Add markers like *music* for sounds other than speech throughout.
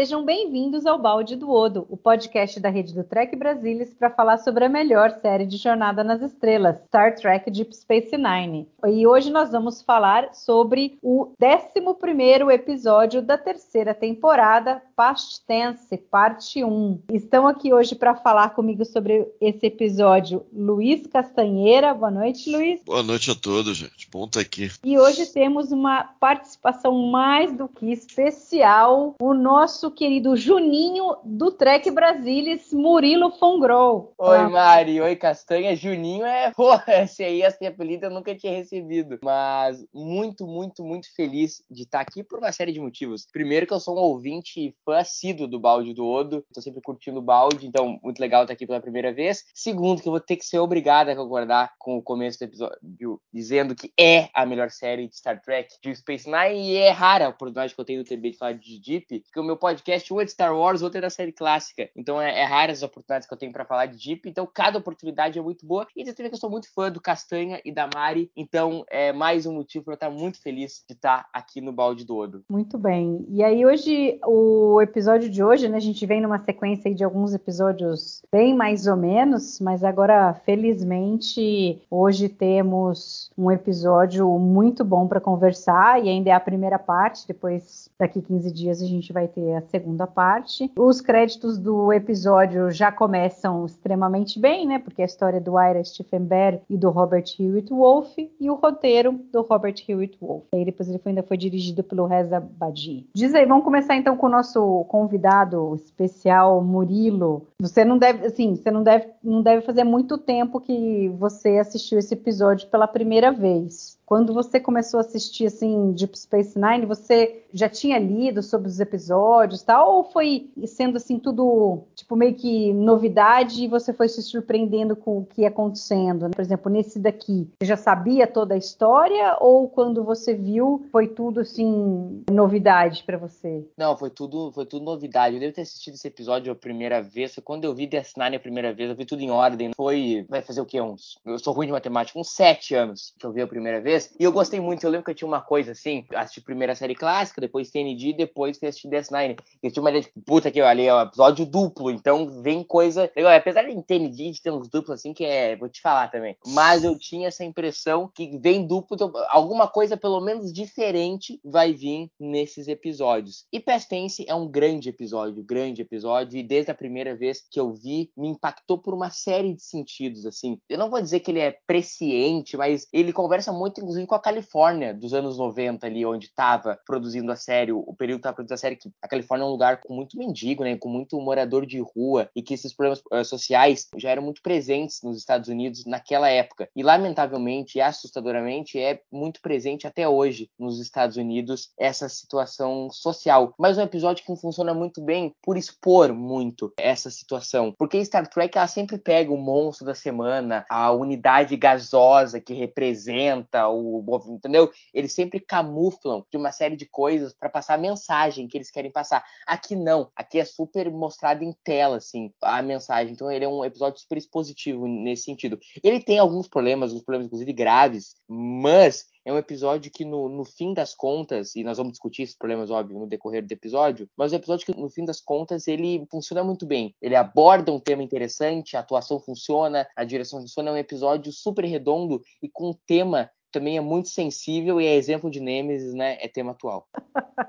Sejam bem-vindos ao Balde do Odo, o podcast da rede do Trek Brasilis para falar sobre a melhor série de Jornada nas Estrelas, Star Trek Deep Space Nine. E hoje nós vamos falar sobre o 11º episódio da terceira temporada, Past Tense, parte 1. Estão aqui hoje para falar comigo sobre esse episódio Luiz Castanheira. Boa noite, Luiz. Boa noite a todos, gente. Bom estar aqui. E hoje temos uma participação mais do que especial, o nosso querido Juninho do Trek Brasilis, Murilo Fongrol. Oi. Mari. Oi, Castanha. Juninho é. *laughs* Pô, esse aí, esse apelido eu nunca tinha recebido. Mas muito, muito, muito feliz de estar aqui por uma série de motivos. Primeiro, que eu sou um ouvinte e fã assíduo do balde do Odo. Tô sempre curtindo o balde, então muito legal estar aqui pela primeira vez. Segundo, que eu vou ter que ser obrigada a concordar com o começo do episódio, dizendo que é a melhor série de Star Trek, de Space Nine, e é rara a oportunidade que eu tenho no TB de falar de Deep, porque o meu podcast, um é de Star Wars, outro é da série clássica. Então é, é rara as oportunidades que eu tenho para falar de Deep. Então cada oportunidade é muito boa. E também que eu sou muito fã do Castanha e da Mari. Então é mais um motivo para eu estar muito feliz de estar aqui no Balde do Odo. Muito bem. E aí hoje, o episódio de hoje, né? A gente vem numa sequência de alguns episódios bem mais ou menos, mas agora, felizmente, hoje temos um episódio muito bom para conversar e ainda é a primeira parte, depois daqui 15 dias a gente vai ter a segunda parte. Os créditos do episódio já começam extremamente bem, né? Porque a história do Ira Steffenberg e do Robert Hewitt Wolfe e o roteiro do Robert Hewitt Wolfe. E aí depois ele foi, ainda foi dirigido pelo Reza Badi. Diz aí, vamos começar então com o nosso convidado especial, Murilo. Você não deve, assim, você não deve, não deve fazer muito tempo que você assistiu esse episódio pela primeira vez. Quando você começou a assistir assim Deep Space Nine, você já tinha lido sobre os episódios, tal, ou foi sendo assim tudo tipo meio que novidade e você foi se surpreendendo com o que ia acontecendo? Né? Por exemplo, nesse daqui, você já sabia toda a história ou quando você viu foi tudo assim novidade para você? Não, foi tudo, foi tudo novidade. Eu devo ter assistido esse episódio a primeira vez, quando eu vi Death Nine a primeira vez, eu vi tudo em ordem. Foi, vai fazer o quê? Uns, eu sou ruim de matemática, uns sete anos que eu vi a primeira vez. E eu gostei muito. Eu lembro que eu tinha uma coisa assim: assisti primeiro a série clássica, depois TND, depois fui assistir DS9. Eu tinha uma ideia de puta que ali é um episódio duplo, então vem coisa. Legal, apesar de TND de ter uns duplos assim, que é. Vou te falar também. Mas eu tinha essa impressão que vem duplo, então, alguma coisa pelo menos diferente vai vir nesses episódios. E Past Tense é um grande episódio, grande episódio, e desde a primeira vez que eu vi, me impactou por uma série de sentidos, assim. Eu não vou dizer que ele é presciente, mas ele conversa muito, inclusive, com a Califórnia dos anos 90 ali, onde estava produzindo a série, o período que estava produzindo a série, que a Califórnia é um lugar com muito mendigo, né, com muito morador de rua, e que esses problemas uh, sociais já eram muito presentes nos Estados Unidos naquela época. E, lamentavelmente e assustadoramente, é muito presente até hoje nos Estados Unidos essa situação social. Mas um episódio que funciona muito bem por expor muito essa situação. Porque Star Trek, ela sempre pega o monstro da semana, a unidade gasosa que representa o entendeu? Eles sempre camuflam de uma série de coisas para passar a mensagem que eles querem passar. Aqui não, aqui é super mostrado em tela, assim, a mensagem. Então ele é um episódio super expositivo nesse sentido. Ele tem alguns problemas, alguns problemas inclusive graves, mas é um episódio que, no, no fim das contas, e nós vamos discutir esses problemas, óbvio, no decorrer do episódio, mas é um episódio que, no fim das contas, ele funciona muito bem. Ele aborda um tema interessante, a atuação funciona, a direção funciona, é um episódio super redondo e com um tema também é muito sensível e é exemplo de Nemesis, né? É tema atual. *laughs*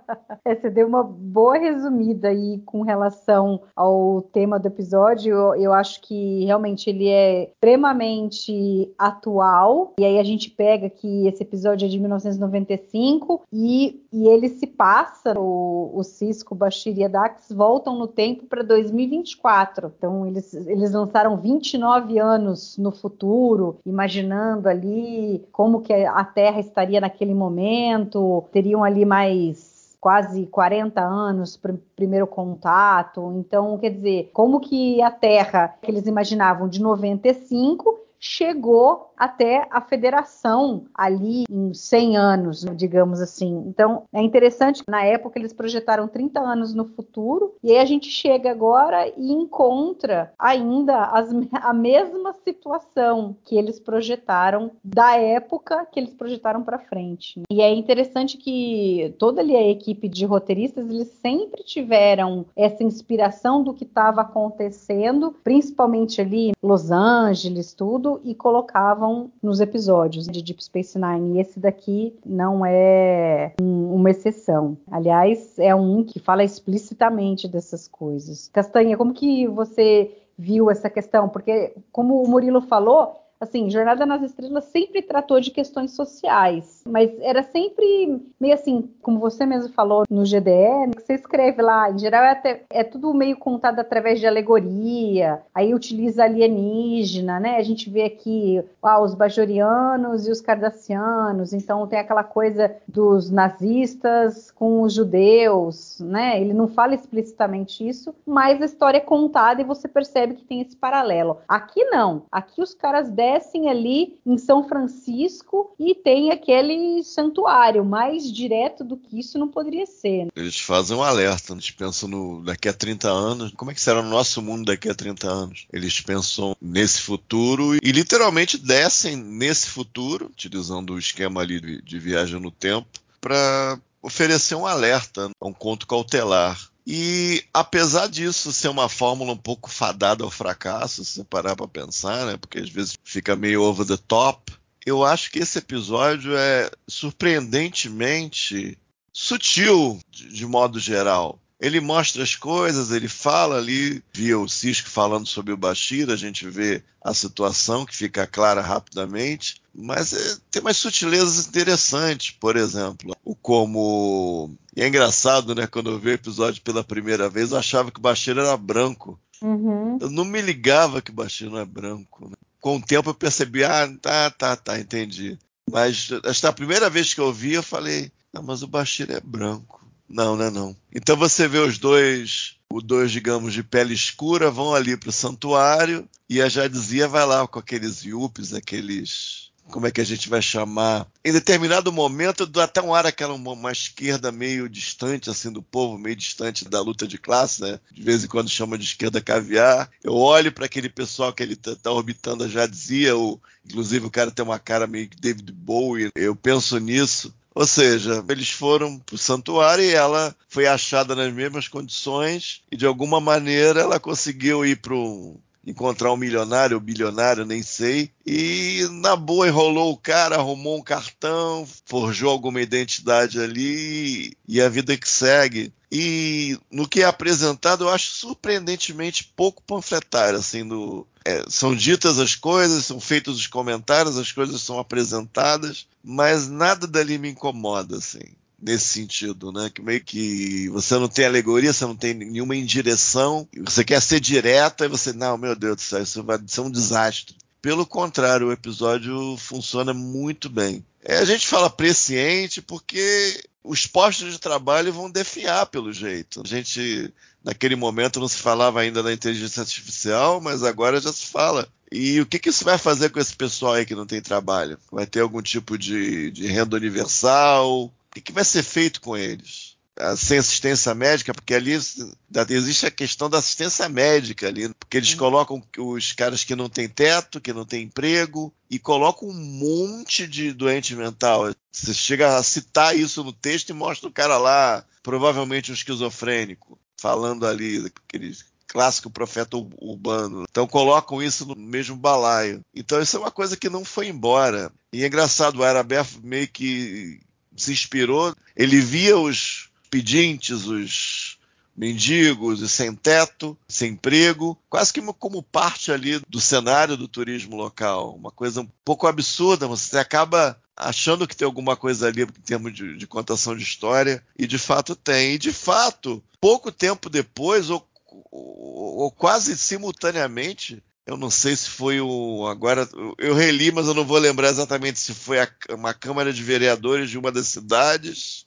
É, você deu uma boa resumida aí com relação ao tema do episódio. Eu, eu, acho que realmente ele é extremamente atual. E aí a gente pega que esse episódio é de 1995 e, e ele se passa, o, o Cisco, Bashir e a Dax voltam no tempo para 2024. Então eles, eles lançaram 29 anos no futuro, imaginando ali como que a Terra estaria naquele momento, teriam ali mais quase 40 anos para primeiro contato. Então, quer dizer, como que a Terra que eles imaginavam de 95 chegou até a federação ali em 100 anos, digamos assim. Então, é interessante na época eles projetaram 30 anos no futuro, e aí a gente chega agora e encontra ainda as, *laughs* a mesma situação que eles projetaram da época que eles projetaram para frente. E é interessante que toda ali a equipe de roteiristas, eles sempre tiveram essa inspiração do que estava acontecendo, principalmente ali Los Angeles, tudo, e colocavam nos episódios de Deep Space Nine. E esse daqui não é um, uma exceção. Aliás, é um que fala explicitamente dessas coisas. Castanha, como que você viu essa questão? Porque, como o Murilo falou, assim, Jornada nas Estrelas sempre tratou de questões sociais, mas era sempre meio assim, como você mesmo falou no GDE, que você escreve lá, em geral é, até, é tudo meio contado através de alegoria, aí utiliza alienígena, né? A gente vê aqui ah, os bajorianos e os cardassianos, então tem aquela coisa dos nazistas com os judeus, né? Ele não fala explicitamente isso, mas a história é contada e você percebe que tem esse paralelo. Aqui não, aqui os caras devem descem ali em São Francisco e tem aquele santuário. Mais direto do que isso não poderia ser. Né? Eles fazem um alerta, eles pensam no daqui a 30 anos, como é que será o nosso mundo daqui a 30 anos? Eles pensam nesse futuro e literalmente descem nesse futuro, utilizando o esquema ali de, de viagem no tempo, para oferecer um alerta, um conto cautelar e apesar disso ser uma fórmula um pouco fadada ao fracasso, se parar para pensar, né? Porque às vezes fica meio over the top. Eu acho que esse episódio é surpreendentemente sutil de, de modo geral. Ele mostra as coisas, ele fala ali, via o Cisco falando sobre o Bashir, a gente vê a situação que fica clara rapidamente, mas é, tem umas sutilezas interessantes, por exemplo, o como. E é engraçado, né? Quando eu vi o episódio pela primeira vez, eu achava que o Bashir era branco. Uhum. Eu não me ligava que o Bashir não é branco. Né? Com o tempo eu percebi, ah, tá, tá, tá, entendi. Mas esta a primeira vez que eu vi, eu falei, não, mas o Bashir é branco. Não, não é não. Então você vê os dois, os dois, digamos, de pele escura, vão ali para o santuário e a Jadzia vai lá com aqueles yuppies, aqueles como é que a gente vai chamar? Em determinado momento, dá até um ar aquela uma, uma, esquerda meio distante assim do povo, meio distante da luta de classe, né? De vez em quando chama de esquerda caviar. Eu olho para aquele pessoal que ele tá, tá orbitando, já dizia, o, inclusive o cara tem uma cara meio David Bowie. Eu penso nisso. Ou seja, eles foram para o santuário e ela foi achada nas mesmas condições e de alguma maneira ela conseguiu ir para um encontrar um milionário ou bilionário, nem sei. E na boa enrolou o cara, arrumou um cartão, forjou alguma identidade ali e a vida que segue. E no que é apresentado, eu acho surpreendentemente pouco panfletário, assim, no, é, são ditas as coisas, são feitos os comentários, as coisas são apresentadas, mas nada dali me incomoda, assim, nesse sentido, né? Que meio que você não tem alegoria, você não tem nenhuma indireção, você quer ser direto, e você, não, meu Deus do céu, isso vai ser um desastre. Pelo contrário, o episódio funciona muito bem. É, a gente fala presciente porque os postos de trabalho vão definhar pelo jeito. A gente, naquele momento, não se falava ainda da inteligência artificial, mas agora já se fala. E o que, que isso vai fazer com esse pessoal aí que não tem trabalho? Vai ter algum tipo de, de renda universal? O que, vai ser feito com eles? sem assistência médica, porque ali existe a questão da assistência médica ali, porque eles colocam os caras que não têm teto, que não têm emprego, e colocam um monte de doente mental. Você chega a citar isso no texto e mostra o cara lá, provavelmente um esquizofrênico, falando ali aqueles clássico profeta urbano. Então colocam isso no mesmo balaio. Então isso é uma coisa que não foi embora. E é engraçado, o Arabé meio que se inspirou, ele via os pedintes, os mendigos e sem teto, sem emprego, quase que como parte ali do cenário do turismo local. Uma coisa um pouco absurda, você acaba achando que tem alguma coisa ali em termos de, de contação de história, e de fato tem. E de fato, pouco tempo depois, ou, ou, ou quase simultaneamente, eu não sei se foi o. Agora, eu reli, mas eu não vou lembrar exatamente se foi a, uma Câmara de Vereadores de uma das cidades,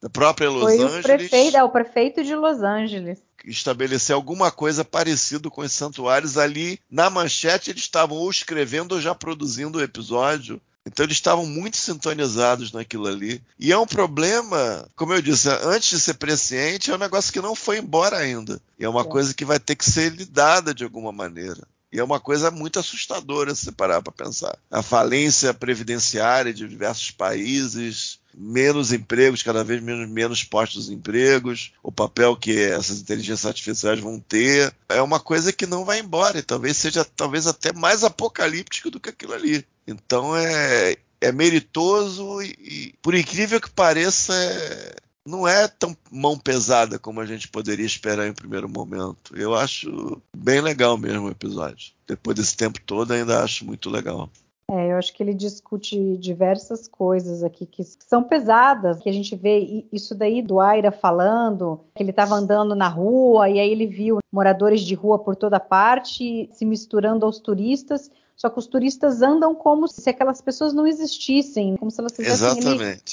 da própria Los foi Angeles. O prefeito, é, o prefeito de Los Angeles. Estabelecer alguma coisa parecida com os santuários ali. Na manchete, eles estavam ou escrevendo ou já produzindo o episódio. Então eles estavam muito sintonizados naquilo ali. E é um problema, como eu disse, antes de ser presciente, é um negócio que não foi embora ainda. E é uma é. coisa que vai ter que ser lidada de alguma maneira. E é uma coisa muito assustadora se parar para pensar. A falência previdenciária de diversos países, menos empregos, cada vez menos, menos postos de empregos, o papel que essas inteligências artificiais vão ter, é uma coisa que não vai embora e talvez seja talvez até mais apocalíptico do que aquilo ali. Então é, é meritoso e, e por incrível que pareça, é, não é tão mão pesada como a gente poderia esperar em primeiro momento. Eu acho bem legal mesmo o episódio. Depois desse tempo todo, ainda acho muito legal. É, eu acho que ele discute diversas coisas aqui que são pesadas, que a gente vê isso daí do Aira falando, que ele estava andando na rua e aí ele viu moradores de rua por toda parte se misturando aos turistas, só que os turistas andam como se aquelas pessoas não existissem, como se elas fizessem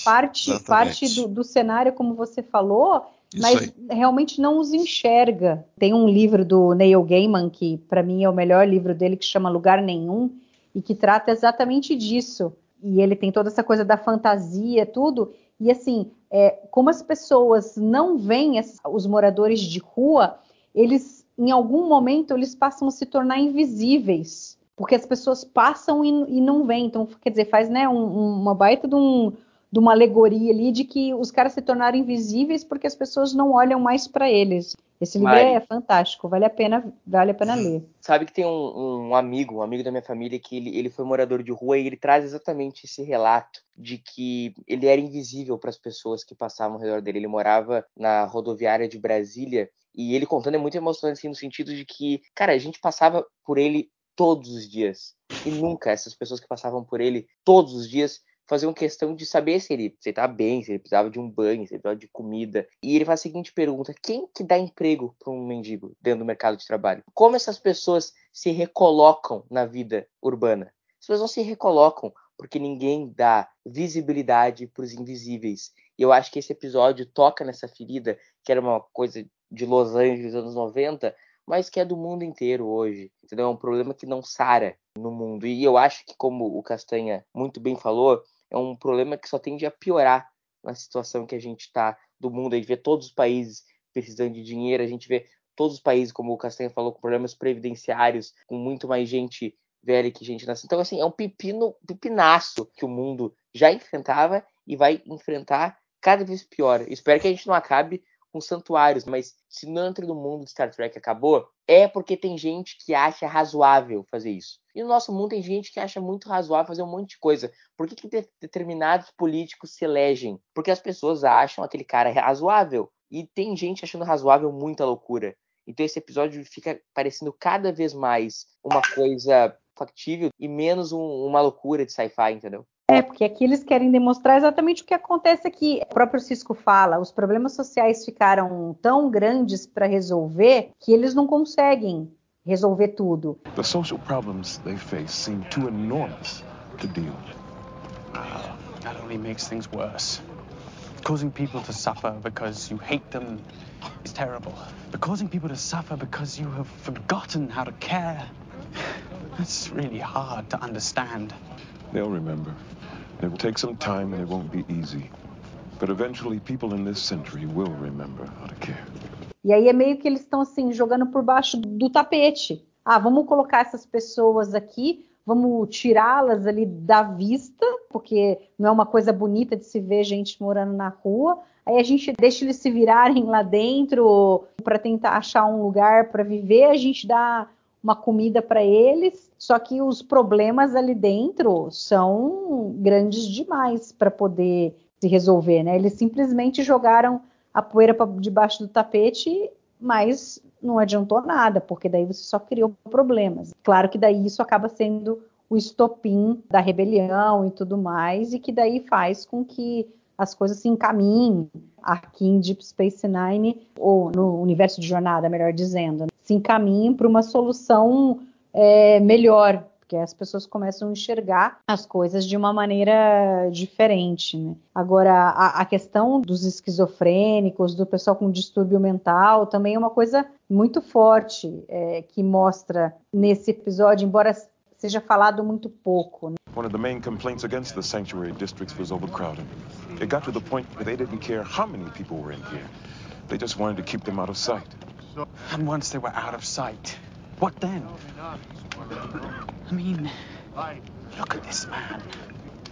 parte, Exatamente. parte do, do cenário, como você falou, mas realmente não os enxerga. Tem um livro do Neil Gaiman, que para mim é o melhor livro dele, que chama Lugar Nenhum, e que trata exatamente disso. E ele tem toda essa coisa da fantasia, tudo. E assim, é, como as pessoas não veem os moradores de rua, eles, em algum momento, eles passam a se tornar invisíveis porque as pessoas passam e, e não vêm. Então, quer dizer, faz né, um, uma baita de, um, de, uma alegoria ali de que os caras se tornaram invisíveis porque as pessoas não olham mais para eles. Esse livro Mari, é fantástico, vale a pena, vale a pena ler. Sabe que tem um, um, amigo, um amigo da minha família, que ele, ele foi morador de rua e ele traz exatamente esse relato de que ele era invisível para as pessoas que passavam ao redor dele. Ele morava na rodoviária de Brasília e ele contando é muito emocionante assim, no sentido de que, cara, a gente passava por ele todos os dias. E nunca essas pessoas que passavam por ele todos os dias faziam questão de saber se ele estava bem, se ele precisava de um banho, se ele precisava de comida. E ele faz a seguinte pergunta: quem que dá emprego para um mendigo dentro do mercado de trabalho? Como essas pessoas se recolocam na vida urbana? As pessoas não se recolocam porque ninguém dá visibilidade para os invisíveis. E eu acho que esse episódio toca nessa ferida, que era uma coisa de Los Angeles anos 90, mas que é do mundo inteiro hoje. Entendeu? É um problema que não sara no mundo. E eu acho que, como o Castanha muito bem falou, é um problema que só tende a piorar na situação que a gente está do mundo. A gente vê todos os países precisando de dinheiro, a gente vê todos os países, como o Castanha falou, com problemas previdenciários, com muito mais gente velha que gente nasceu. Então, assim, é um pepino, pepinaço que o mundo já enfrentava e vai enfrentar cada vez pior. Espero que a gente não acabe com santuários, mas se não entra no mundo de Star Trek acabou, é porque tem gente que acha razoável fazer isso. E no nosso mundo tem gente que acha muito razoável fazer um monte de coisa. Por que, que determinados políticos se elegem? Porque as pessoas acham aquele cara razoável. E tem gente achando razoável muita loucura. Então esse episódio fica parecendo cada vez mais uma coisa factível e menos um, uma loucura de sci-fi, entendeu? É, porque aqui eles querem demonstrar exatamente o que acontece aqui. O próprio Cisco fala, os problemas sociais ficaram tão grandes para resolver que eles não conseguem resolver tudo. The social problems they face seem too enormous to deal with. Uh, that only makes things worse. Causing people to suffer because you hate them is terrible. But causing people to suffer because you have forgotten how to care, that's really hard to understand. They'll remember. It will take some time and it won't be easy. But eventually people in this century will remember how to care. E aí é meio que eles estão assim jogando por baixo do tapete. Ah, vamos colocar essas pessoas aqui, vamos tirá-las ali da vista porque não é uma coisa bonita de se ver gente morando na rua. Aí a gente deixa eles se virarem lá dentro para tentar achar um lugar para viver, a gente dá uma comida para eles, só que os problemas ali dentro são grandes demais para poder se resolver, né? Eles simplesmente jogaram a poeira para debaixo do tapete, mas não adiantou nada, porque daí você só criou problemas. Claro que daí isso acaba sendo o estopim da rebelião e tudo mais, e que daí faz com que as coisas se encaminhem aqui em Deep Space Nine, ou no universo de jornada, melhor dizendo, né? Se encaminhem para uma solução é, melhor, porque as pessoas começam a enxergar as coisas de uma maneira diferente. Né? Agora, a, a, questão dos esquizofrênicos, do pessoal com distúrbio mental, também é uma coisa muito forte é, que mostra nesse episódio, embora seja falado muito pouco. Né? One of the main complaints against the sanctuary districts was overcrowding. It got to the point where they didn't care how many people were in here. They just wanted to keep them out of sight. And once they were out of sight, what then? I mean, look at this man.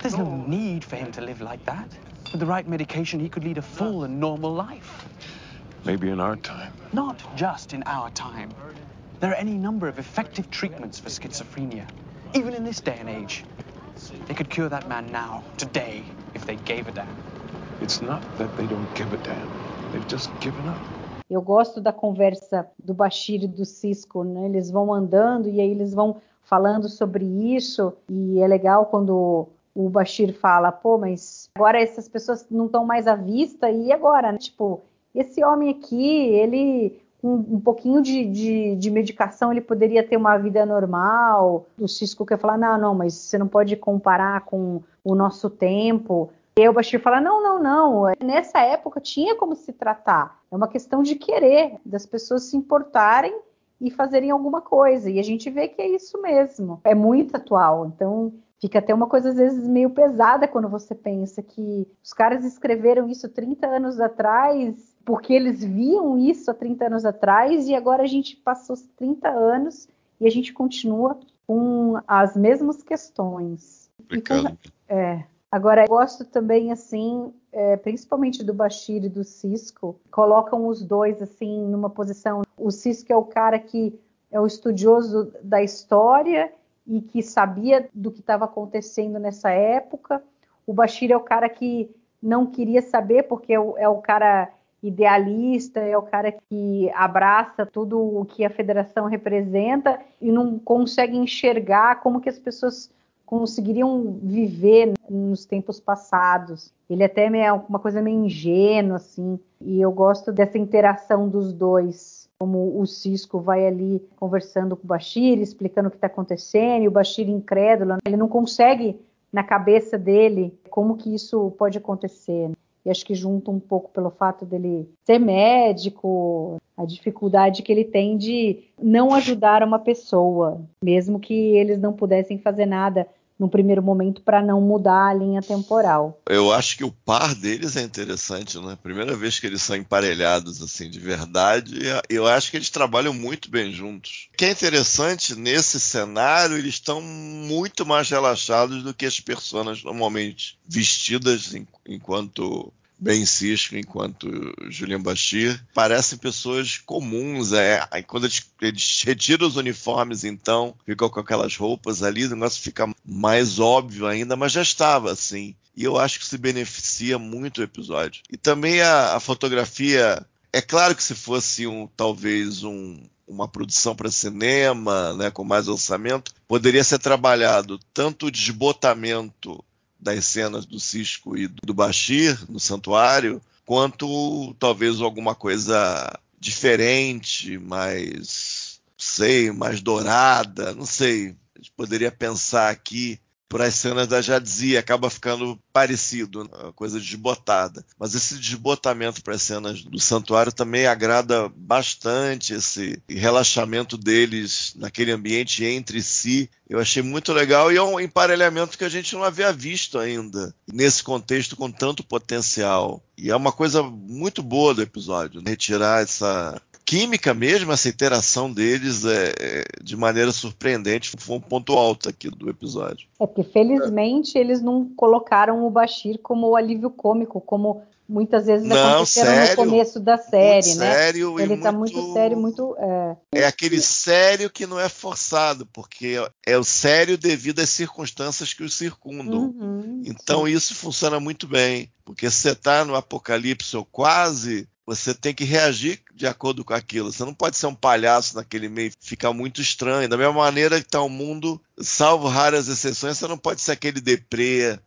There's no need for him to live like that. With the right medication, he could lead a full and normal life. Maybe in our time. Not just in our time. There are any number of effective treatments for schizophrenia, even in this day and age. They could cure that man now, today, if they gave a damn. It's not that they don't give a damn. They've just given up. Eu gosto da conversa do Bashir e do Cisco, né? Eles vão andando e aí eles vão falando sobre isso e é legal quando o Bashir fala, pô, mas agora essas pessoas não estão mais à vista e agora, né? Tipo, esse homem aqui, ele com um pouquinho de, de, de, medicação ele poderia ter uma vida normal. O Cisco quer falar, não, não, mas você não pode comparar com o nosso tempo. E o Bashir fala: não, não, não. Nessa época tinha como se tratar. É uma questão de querer, das pessoas se importarem e fazerem alguma coisa. E a gente vê que é isso mesmo. É muito atual. Então fica até uma coisa às vezes meio pesada quando você pensa que os caras escreveram isso 30 anos atrás porque eles viam isso há 30 anos atrás e agora a gente passou 30 anos e a gente continua com as mesmas questões. Complicado. é, Agora, eu gosto também, assim, é, principalmente do Bashir e do Cisco, colocam os dois, assim, numa posição. O Cisco é o cara que é o estudioso da história e que sabia do que estava acontecendo nessa época. O Bashir é o cara que não queria saber, porque é o, é o cara idealista, é o cara que abraça tudo o que a federação representa e não consegue enxergar como que as pessoas conseguiriam viver nos tempos passados. Ele até é uma coisa meio ingênua, assim, e eu gosto dessa interação dos dois. Como o Cisco vai ali conversando com o Bashir, explicando o que está acontecendo, e o Bashir incrédulo, ele não consegue na cabeça dele como que isso pode acontecer. Né? E acho que junta um pouco pelo fato dele ser médico, a dificuldade que ele tem de não ajudar uma pessoa, mesmo que eles não pudessem fazer nada no primeiro momento para não mudar a linha temporal. Eu acho que o par deles é interessante, né? Primeira vez que eles são emparelhados assim de verdade, eu acho que eles trabalham muito bem juntos. O que é interessante nesse cenário, eles estão muito mais relaxados do que as pessoas normalmente vestidas enquanto Ben Cisco enquanto Julian Bashir parecem pessoas comuns. É, quando eles, eles, retiram os uniformes, então, ficam com aquelas roupas ali, o negócio fica mais óbvio ainda, mas já estava assim. E eu acho que se beneficia muito o episódio. E também a, a fotografia. É claro que se fosse um talvez um, uma produção para cinema, né, com mais orçamento, poderia ser trabalhado tanto o desbotamento das cenas do Cisco e do Bashir no santuário, quanto talvez alguma coisa diferente, mais, sei, mais dourada, não sei. A gente poderia pensar aqui por as cenas da Jadzia, acaba ficando parecido, uma né? coisa desbotada. Mas esse desbotamento para as cenas do santuário também agrada bastante, esse relaxamento deles naquele ambiente entre si. Eu achei muito legal e é um emparelhamento que a gente não havia visto ainda, nesse contexto com tanto potencial. E é uma coisa muito boa do episódio, né? retirar essa química mesmo, essa interação deles é, é, de maneira surpreendente, foi um ponto alto aqui do episódio. É porque felizmente eles não colocaram o Bashir como o alívio cômico, como muitas vezes Não, aconteceram sério, no começo da série, muito né? sério Ele tá muito- muito sério, muito. é, É aquele sério que não é forçado, porque é o sério devido às circunstâncias que o circundam. uhum, Então isso funciona muito bem, porque se você está no apocalipse ou quase, você tem que reagir de acordo com aquilo. Você não pode ser um palhaço naquele meio, ficar muito estranho. Da mesma maneira que está o mundo, salvo raras exceções, você não pode ser aquele deprê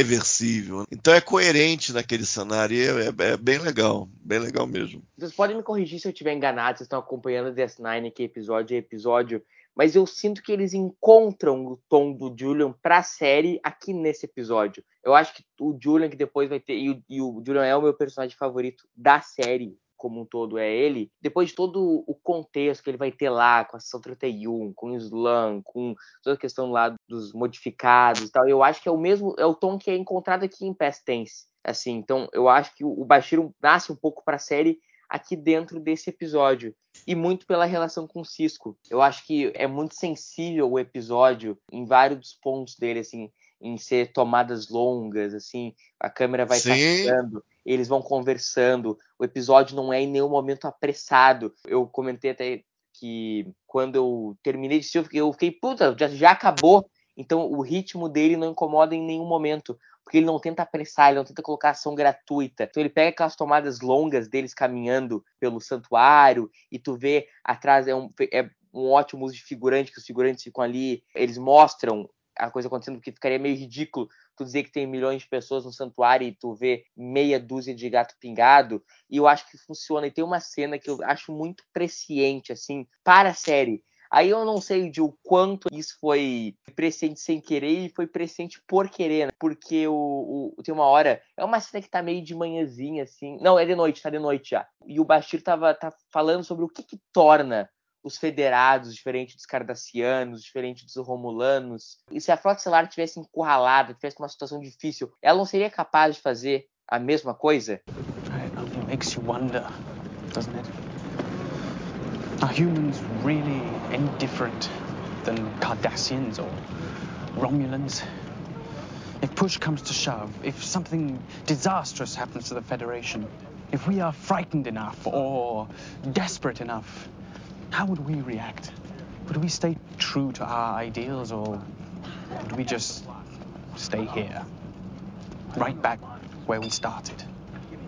irreversível. Então é coerente naquele cenário e é, é- é bem legal, bem legal mesmo. Vocês podem me corrigir se eu estiver enganado, vocês estão acompanhando DS9 aqui episódio a episódio, mas eu sinto que eles encontram o tom do Julian pra série aqui nesse episódio. Eu acho que o Julian que depois vai ter, e o, e o Julian é o meu personagem favorito da série como um todo é ele, depois de todo o contexto que ele vai ter lá com a sessão 31, com o Slam, com toda a questão lá dos modificados e tal, eu acho que é o mesmo, é o tom que é encontrado aqui em Past Tense. Assim, então eu acho que o Bashir nasce um pouco pra série aqui dentro desse episódio. E muito pela relação com o Cisco. Eu acho que é muito sensível o episódio em vários dos pontos dele, assim, em ser tomadas longas, assim, a câmera vai passando, eles vão conversando, o episódio não é em nenhum momento apressado. Eu comentei até que quando eu terminei de assistir, eu fiquei puta, já, já acabou. Então o ritmo dele não incomoda em nenhum momento porque ele não tenta apressar, ele não tenta colocar ação gratuita. Então ele pega aquelas tomadas longas deles caminhando pelo santuário e tu vê atrás é um, é um ótimo uso de figurante, que os figurantes ficam ali, eles mostram a coisa acontecendo, porque ficaria meio ridículo tu dizer que tem milhões de pessoas no santuário e tu vê meia dúzia de gato pingado, e eu acho que funciona. E tem uma cena que eu acho muito presciente, assim, para a série. Aí eu não sei de o quanto isso foi presciente sem querer e foi presciente por querer, né? Porque o, o- tem uma hora, é uma cena que tá meio de manhãzinha, assim. Não, é de noite, tá de noite já. E o Bashir tava tá falando sobre o que que torna os federados diferente dos cardassianos, diferente dos romulanos. E se a Frota Estelar tivesse encurralada, tivesse uma situação difícil, ela não seria capaz de fazer a mesma coisa? It makes you wonder, doesn't it? Are humans really any different than Cardassians or Romulans? If push comes to shove, if something disastrous happens to the Federation, if we are frightened enough or desperate enough, how would we react? Would we stay true to our ideals or would we just stay here? Right back where we started?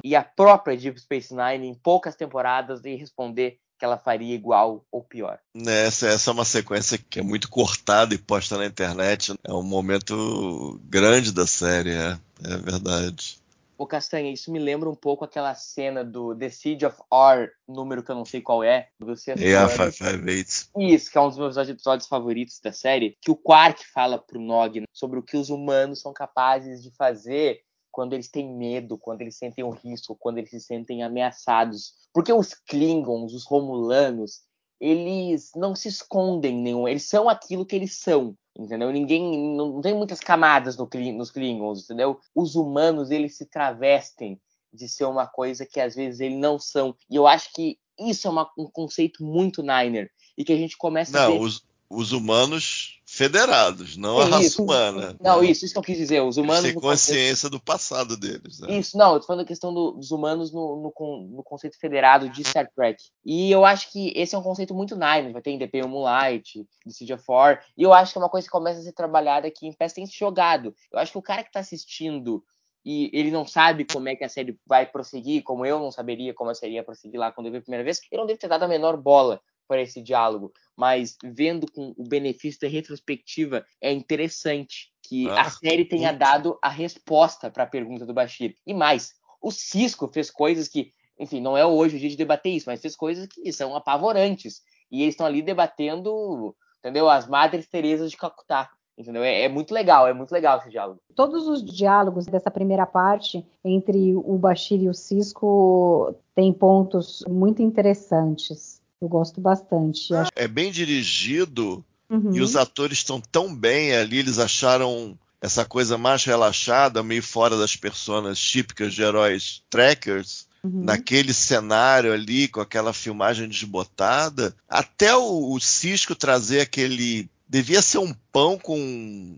E a própria Deep Space Nine, em poucas temporadas, ia responder que ela faria igual ou pior. Essa, essa é uma sequência que é muito cortada e posta na internet. É um momento grande da série, é, é verdade. Ô Castanha, isso me lembra um pouco aquela cena do The Siege of R, número que eu não sei qual é, do sexto E a ano. 558. Isso, que é um dos meus episódios favoritos da série, que o Quark fala pro Nog né, sobre o que os humanos são capazes de fazer quando eles têm medo, quando eles sentem o risco, quando eles se sentem ameaçados. Porque os Klingons, os Romulanos, eles não se escondem nenhum, eles são aquilo que eles são, entendeu? Ninguém, não, tem muitas camadas no, nos Klingons, entendeu? Os humanos, eles se travestem de ser uma coisa que às vezes eles não são. E eu acho que isso é uma- um conceito muito Niner e que a gente começa a Não, ver. os, os humanos federados, não a Sim, raça isso. humana. Não, né? isso, isso que eu quis dizer. Os humanos. conceito- consciência do passado deles. né? Isso, não, eu tô falando da questão do- dos humanos no, no no conceito federado de Star Trek. E eu acho que esse é um conceito muito Nine, vai ter em Pale Moonlight, The Siege of War, e eu acho que é uma coisa que começa a ser trabalhada aqui em Pest Tense jogado. Eu acho que o cara que tá assistindo e ele não sabe como é que a série vai prosseguir, como eu não saberia como a série ia prosseguir lá quando eu vi a primeira vez, ele não deve ter dado a menor bola para esse diálogo, mas vendo com o benefício da retrospectiva, é interessante que Ah, a série tenha dado a resposta para a pergunta do Bashir. E mais, o Cisco fez coisas que, enfim, não é hoje o dia de debater isso, mas fez coisas que são apavorantes. E eles estão ali debatendo, entendeu? As Madres Teresas de Calcutá. Entendeu? É, é muito legal, é muito legal esse diálogo. Todos os diálogos dessa primeira parte entre o Bashir e o Cisco têm pontos muito interessantes. Eu gosto bastante. Acho- É bem dirigido Uhum. e os atores estão tão bem ali, eles acharam essa coisa mais relaxada, meio fora das personas típicas de heróis trackers, Uhum. naquele cenário ali, com aquela filmagem desbotada, até o, o Cisco trazer aquele. Devia ser um pão com.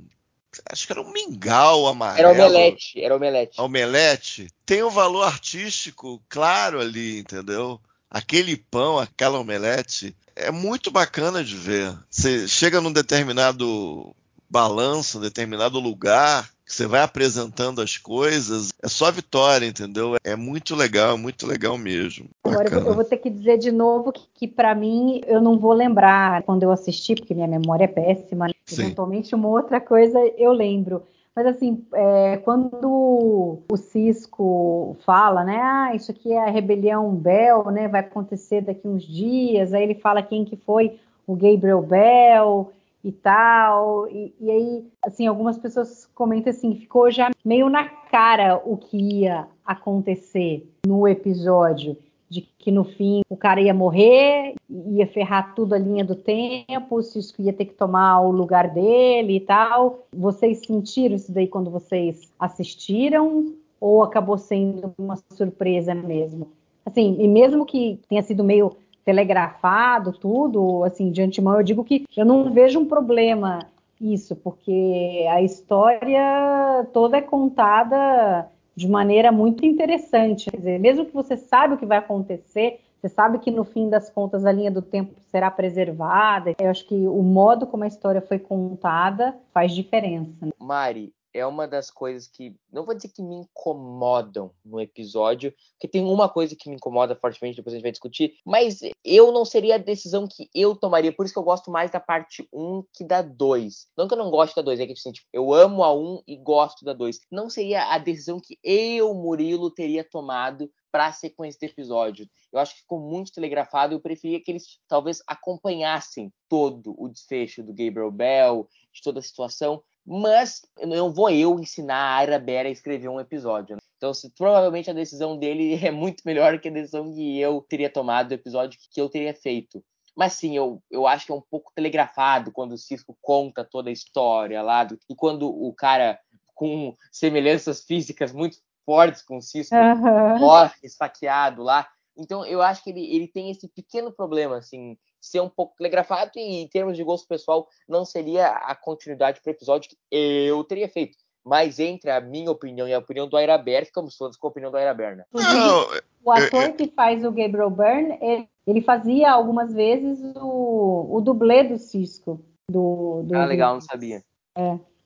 Acho que era um mingau amarelo. Era omelete, era omelete. Omelete. Tem um valor artístico claro ali, entendeu? Aquele pão, aquela omelete, é muito bacana de ver. Você chega num determinado balanço, um determinado lugar, você vai apresentando as coisas, é só vitória, entendeu? É muito legal, muito legal mesmo. Agora eu vou, eu vou ter que dizer de novo que, que para mim eu não vou lembrar quando eu assisti, porque minha memória é péssima. Né? Eventualmente uma outra coisa eu lembro. Mas assim, é, quando o Cisco fala, né, ah, isso aqui é a rebelião Bell, né, vai acontecer daqui uns dias, aí ele fala quem que foi o Gabriel Bell, e tal. E, e, aí, assim, algumas pessoas comentam assim, ficou já meio na cara o que ia acontecer no episódio. De que no fim o cara ia morrer, ia ferrar tudo a linha do tempo, o Cisco ia ter que tomar o lugar dele e tal. Vocês sentiram isso daí quando vocês assistiram? Ou acabou sendo uma surpresa mesmo? Assim, e mesmo que tenha sido meio telegrafado tudo, assim, de antemão, eu digo que eu não vejo um problema isso, porque a história toda é contada de maneira muito interessante. Quer dizer, mesmo que você sabe o que vai acontecer, você sabe que no fim das contas a linha do tempo será preservada. Eu acho que o modo como a história foi contada faz diferença. Né? Mari, é uma das coisas que, não vou dizer que me incomodam no episódio, porque tem uma coisa que me incomoda fortemente, depois a gente vai discutir, mas eu não seria a decisão que eu tomaria, por isso que eu gosto mais da parte 1 que da 2. Não que eu não gosto da 2, é que assim, tipo, eu amo a 1 e gosto da 2. Não seria a decisão que eu, Murilo, teria tomado para a sequência do episódio. Eu acho que ficou muito telegrafado eu preferia que eles talvez acompanhassem todo o desfecho do Gabriel Bell, de toda a situação, mas não vou eu ensinar a Arabera a escrever um episódio. Né? Então, se, provavelmente a decisão dele *laughs* é muito melhor que a decisão que eu teria tomado do episódio que eu teria feito. Mas sim, eu, eu acho que é um pouco telegrafado quando o Cisco conta toda a história lá, do, e quando o cara com semelhanças físicas muito fortes com o Cisco Uhum. morre esfaqueado lá. Então, eu acho que ele, ele tem esse pequeno problema, assim, ser um pouco telegrafado e, em termos de gosto pessoal, não seria a continuidade para o episódio que eu teria feito. Mas entre a minha opinião e a opinião do Airaber, ficamos todos com a opinião do Airaber, né? Não, O ator que faz o Gabriel Byrne, ele, ele fazia algumas vezes o, o dublê do Cisco. Do, do Ah, legal, não sabia.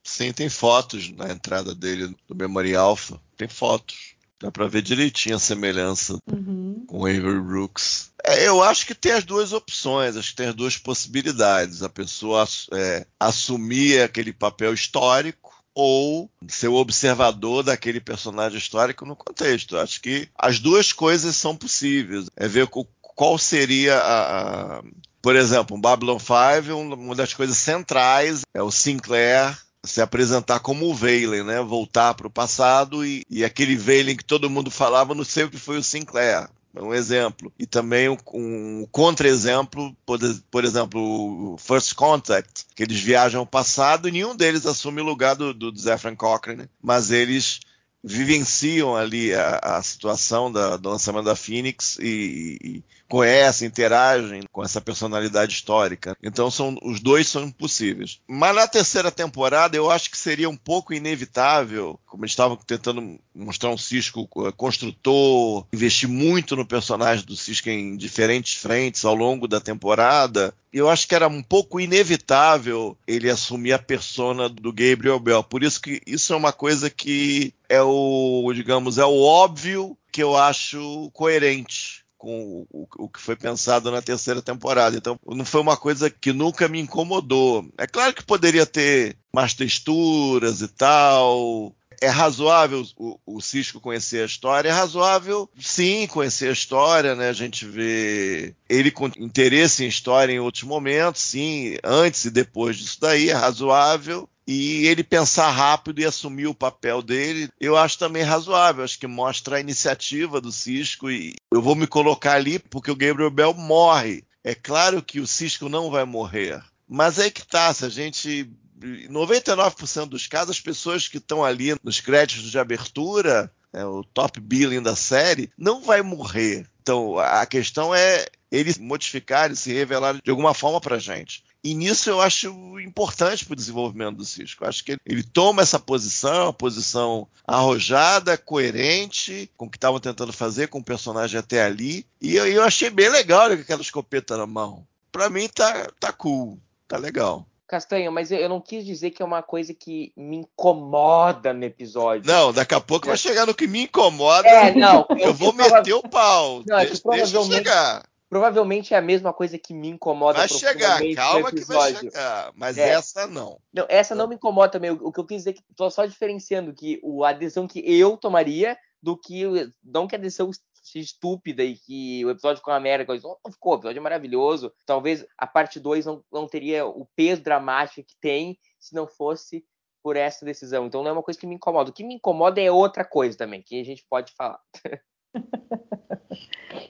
sim, tem fotos na entrada dele do Memory Alpha. Tem fotos. Dá pra ver direitinho a semelhança Uhum. com Avery Brooks. É, eu acho que tem as duas opções, acho que tem as duas possibilidades. A pessoa é, assumir aquele papel histórico ou ser o observador daquele personagem histórico no contexto. Eu acho que as duas coisas são possíveis. É ver qual seria a, a- por exemplo, um Babylon 5, um- uma das coisas centrais é o Sinclair se apresentar como o Valen, né? Voltar para o passado e, e aquele Valen que todo mundo falava não sempre foi o Sinclair. É um exemplo. E também um, um contra-exemplo, por, por exemplo, o First Contact, que eles viajam ao passado e nenhum deles assume o lugar do, do Zephyr Cochrane, mas eles vivenciam ali a, a situação da- do lançamento da Phoenix e, e conhecem, interagem com essa personalidade histórica. Então são os dois são possíveis. Mas na terceira temporada eu acho que seria um pouco inevitável, como eles estavam tentando mostrar um Cisco eh, construtor, investir muito no personagem do Cisco em diferentes frentes ao longo da temporada. Eu acho que era um pouco inevitável ele assumir a persona do Gabriel Bell. Por isso que isso é uma coisa que é o, digamos, é o óbvio que eu acho coerente com o, o que foi pensado na terceira temporada. Então, não foi uma coisa que nunca me incomodou. É claro que poderia ter mais texturas e tal. É razoável o, o Cisco conhecer a história? É razoável, sim, conhecer a história, né? A gente vê ele com interesse em história em outros momentos, sim, antes e depois disso daí, é razoável e ele pensar rápido e assumir o papel dele, eu acho também razoável. Acho que mostra a iniciativa do Cisco e eu vou me colocar ali porque o Gabriel Bell morre. É claro que o Cisco não vai morrer, mas é que tá, se a gente em 99% dos casos, as pessoas que estão ali nos créditos de abertura é, o top billing da série, não vai morrer. Então a questão é eles modificarem, se revelarem de alguma forma pra gente. E nisso eu acho importante para o desenvolvimento do Cisco. Eu acho que ele, ele, toma essa posição, uma posição arrojada, coerente com o que estavam tentando fazer com o personagem até ali. E eu, eu achei bem legal com aquela escopeta na mão. Para mim tá, tá cool, tá legal. Castanho, mas eu não quis dizer que é uma coisa que me incomoda no episódio. Não, daqui a pouco é. vai chegar no que me incomoda. É, não. *laughs* Eu vou meter o pau. Não, deixa, deixa chegar. Provavelmente é a mesma coisa que me incomoda Vai chegar, calma que vai chegar. Mas é. essa não. Não, essa não me incomoda também. O que eu quis dizer é que tô só diferenciando que o, a decisão que eu tomaria do que. Não que a decisão estúpida e que o episódio com a América não ficou, o episódio é maravilhoso. Talvez a parte 2 não, não teria o peso dramático que tem se não fosse por essa decisão. Então não é uma coisa que me incomoda. O que me incomoda é outra coisa também, que a gente pode falar. *laughs*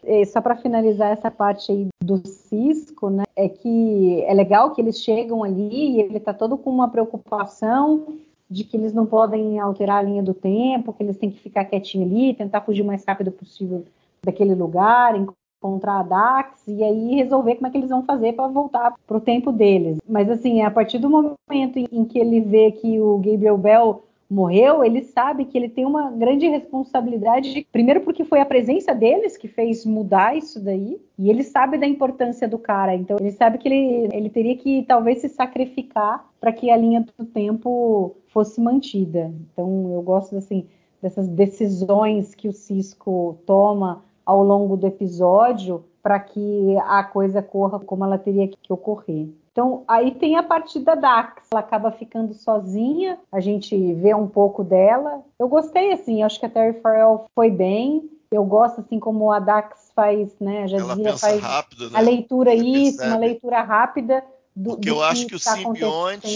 E só para finalizar essa parte aí do Cisco, né, é que é legal que eles chegam ali e ele está todo com uma preocupação de que eles não podem alterar a linha do tempo, que eles têm que ficar quietinho ali, tentar fugir o mais rápido possível daquele lugar, encontrar a Dax e aí resolver como é que eles vão fazer para voltar para o tempo deles. Mas assim, a partir do momento em que ele vê que o Gabriel Bell morreu, ele sabe que ele tem uma grande responsabilidade, de, primeiro porque foi a presença deles que fez mudar isso daí, e ele sabe da importância do cara, então ele sabe que ele, ele teria que talvez se sacrificar para que a linha do tempo fosse mantida. Então eu gosto assim dessas decisões que o Cisco toma ao longo do episódio para que a coisa corra como ela teria que ocorrer. Então, aí tem a parte da Dax. Ela acaba ficando sozinha, a gente vê um pouco dela. Eu gostei, assim, acho que a Terry Farrell foi bem. Eu gosto, assim, como a Dax faz, né? A Jazira faz rápido, né? a leitura, Ela isso, percebe. uma leitura rápida do, Porque do eu acho que, que o tá simbionte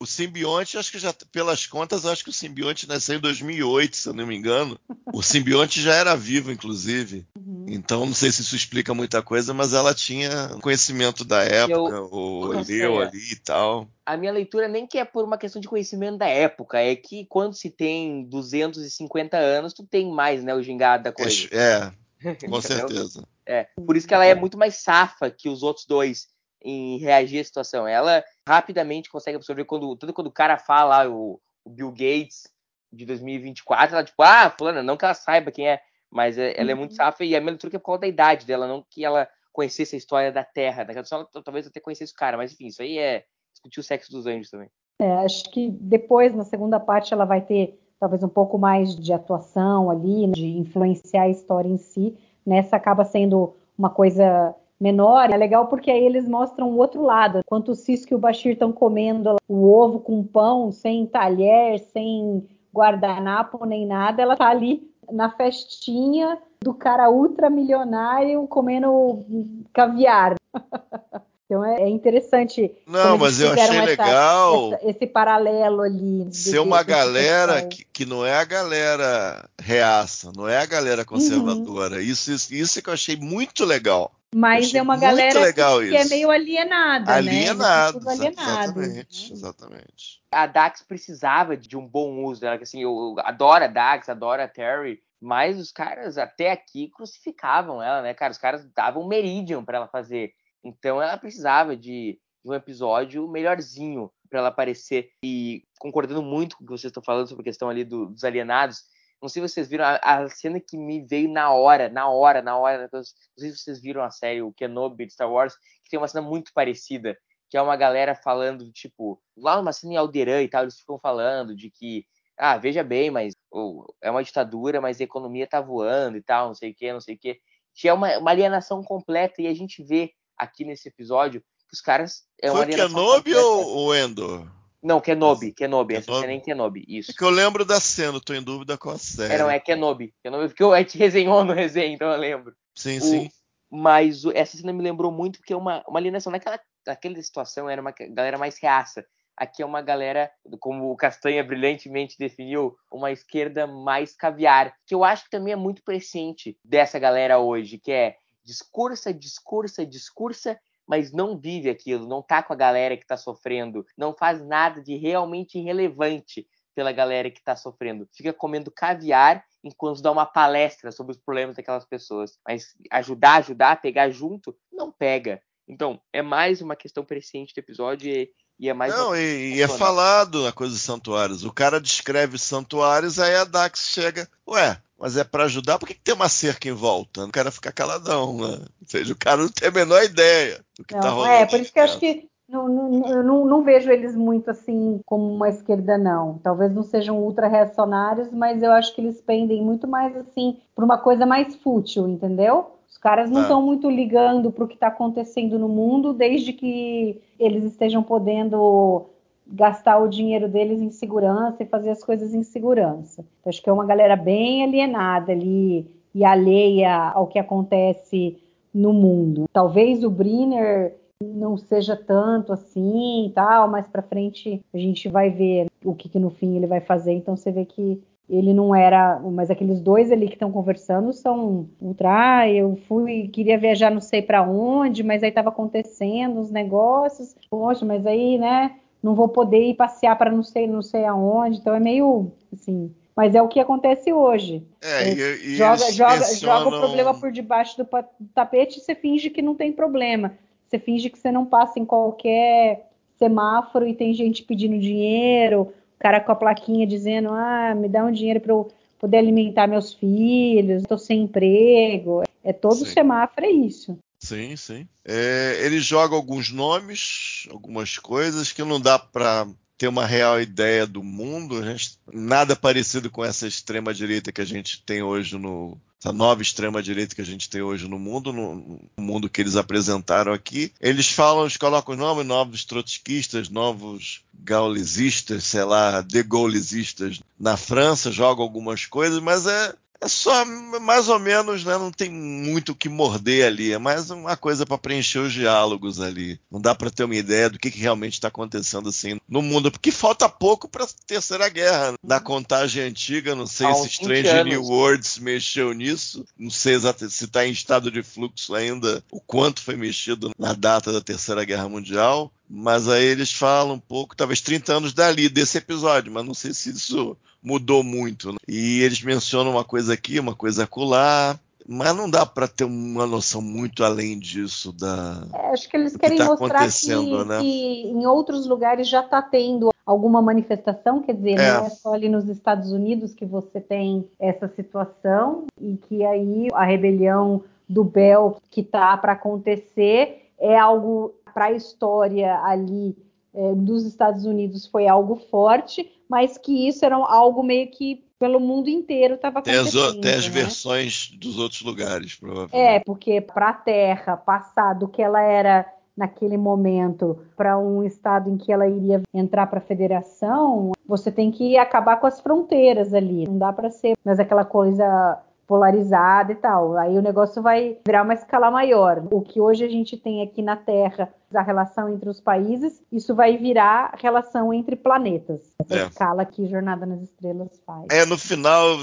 o simbionte, acho que já, pelas contas, acho que o simbionte nasceu em 2008, se eu não me engano. O simbionte já era vivo, inclusive. Uhum. Então, não sei se isso explica muita coisa, mas ela tinha conhecimento da época, eu, ou leu ali e tal. A minha leitura nem que é por uma questão de conhecimento da época, é que quando se tem 250 anos, tu tem mais, né, o gingado da coisa. É, é *laughs* com certeza. É, por isso que ela é muito mais safa que os outros dois em reagir à situação. Ela rapidamente consegue absorver quando tanto quando o cara fala o, o Bill Gates de 2024, ela tipo, ah, fulana, não que ela saiba quem é, mas é, ela é muito uhum. safa e a minha leitura é por causa da idade dela, não que ela conhecesse a história da Terra. Naquela ela, talvez até conhecesse o cara, mas enfim, isso aí é discutir o sexo dos anjos também. É, acho que depois, na segunda parte, ela vai ter talvez um pouco mais de atuação ali, né, de influenciar a história em si. Nessa acaba sendo uma coisa menor, é legal porque aí eles mostram o outro lado. Enquanto o Cisco e o Bashir estão comendo o ovo com pão, sem talher, sem guardanapo nem nada, ela tá ali na festinha do cara ultramilionário comendo caviar. *laughs* Então é, é interessante. Não, mas eu achei essa, legal. Essa, esse paralelo ali. Ser uma galera que, que, não é a galera reaça, não é a galera conservadora. Uhum. Isso, isso, isso que eu achei muito legal. Mas é uma galera que, que, é meio alienada. Alienado, né? exatamente, exatamente. A Dax precisava de um bom uso dela, que assim, eu, eu adoro a Dax, adoro a Terry, mas os caras até aqui crucificavam ela, né, cara? Os caras davam Meridian para ela fazer. Então ela precisava de, de um episódio melhorzinho para ela aparecer. E concordando muito com o que vocês estão falando sobre a questão ali do, dos alienados, não sei se vocês viram a, a, cena que me veio na hora, na hora, na hora. Não sei se vocês viram a série, o Kenobi de Star Wars, que tem uma cena muito parecida, que é uma galera falando, tipo, lá numa cena em Alderan e tal, eles ficam falando de que, ah, veja bem, mas oh, é uma ditadura, mas a economia tá voando e tal, não sei o que, não sei o que. Que é uma, uma alienação completa, e a gente vê aqui nesse episódio que os caras. É Foi Kenobi ou, ou Endor? Não, Kenobi, Kenobi, essa cena é em Kenobi, isso. É que eu lembro da cena, tô em dúvida com a série. É, não, é Kenobi. Kenobi porque a gente *laughs* resenhou no resenha, então eu lembro. Sim, o, sim. Mas essa cena me lembrou muito porque é uma, uma alienação. Naquela, naquela situação era uma galera mais reaça. Aqui é uma galera, como o Castanha brilhantemente definiu, uma esquerda mais caviar, que eu acho que também é muito presente dessa galera hoje, que é discursa, discursa, discursa mas não vive aquilo, não tá com a galera que tá sofrendo, não faz nada de realmente relevante pela galera que tá sofrendo. Fica comendo caviar enquanto dá uma palestra sobre os problemas daquelas pessoas. Mas ajudar, ajudar, pegar junto, não pega. Então, é mais uma questão presciente do episódio e, e é mais. Não, uma... e, e, é falado na coisa dos santuários. O cara descreve os santuários, aí a Dax chega, ué, mas é para ajudar, por que, que, tem uma cerca em volta? O cara fica caladão, né? Ou seja, o cara não tem a menor ideia do que não, tá rolando. É, por isso que eu acho que não, não, não, não, vejo eles muito assim como uma esquerda, não. Talvez não sejam ultra-reacionários, mas eu acho que eles pendem muito mais assim por uma coisa mais fútil, entendeu? Os caras não estão ah. muito ligando para o que está acontecendo no mundo, desde que eles estejam podendo gastar o dinheiro deles em segurança e fazer as coisas em segurança. Então, acho que é uma galera bem alienada ali e alheia ao que acontece no mundo. Talvez o Briner não seja tanto assim e tal, mais para frente a gente vai ver o que, que, no fim ele vai fazer. Então você vê que ele não era, mas aqueles dois ali que estão conversando são ultra, ah, eu fui, queria viajar não sei para onde, mas aí estava acontecendo os negócios. Poxa, mas aí, né, não vou poder ir passear para não sei, não sei aonde. Então é meio assim, mas é o que acontece hoje. É, e, e joga, joga, mencionam... joga o problema por debaixo do tapete e você finge que não tem problema. Você finge que você não passa em qualquer semáforo e tem gente pedindo dinheiro, o cara com a plaquinha dizendo: ah, me dá um dinheiro para eu poder alimentar meus filhos, estou sem emprego. É todo sim. semáforo, é isso. Sim, sim. É, ele joga alguns nomes, algumas coisas que não dá para ter uma real ideia do mundo. Gente, nada parecido com essa extrema direita que a gente tem hoje no, essa nova extrema-direita que a gente tem hoje no mundo, no, no, mundo que eles apresentaram aqui. Eles falam, eles colocam os nomes novos trotskistas, novos gaulesistas, sei lá, degaulesistas na França, jogam algumas coisas, mas é, é só mais ou menos, né? Não tem muito o que morder ali. É mais uma coisa para preencher os diálogos ali. Não dá para ter uma ideia do que, que realmente está acontecendo assim no mundo, porque falta pouco para a Terceira Guerra. Na contagem antiga, não sei se Strange New Worlds mexeu nisso. Não sei exatamente se está em estado de fluxo ainda o quanto foi mexido na data da Terceira Guerra Mundial. Mas aí eles falam um pouco, talvez 30 anos dali, desse episódio, mas não sei se isso mudou muito. Né? E eles mencionam uma coisa aqui, uma coisa acolá, mas não dá para ter uma noção muito além disso da. É, acho que eles querem que tá mostrar que, né? que, em outros lugares já está tendo alguma manifestação, quer dizer, é. não é só ali nos Estados Unidos que você tem essa situação e que aí a rebelião do Bel que está para acontecer é algo para a história ali é, dos Estados Unidos foi algo forte, mas que isso era algo meio que pelo mundo inteiro estava acontecendo. Tem as, né? versões dos outros lugares, provavelmente. É, porque para a Terra passar do que ela era naquele momento para um estado em que ela iria entrar para a federação, você tem que acabar com as fronteiras ali. Não dá para ser mas aquela coisa polarizada e tal. Aí o negócio vai virar uma escala maior. O que hoje a gente tem aqui na Terra, a relação entre os países, isso vai virar relação entre planetas. Essa é. escala que Jornada nas Estrelas faz. É, no final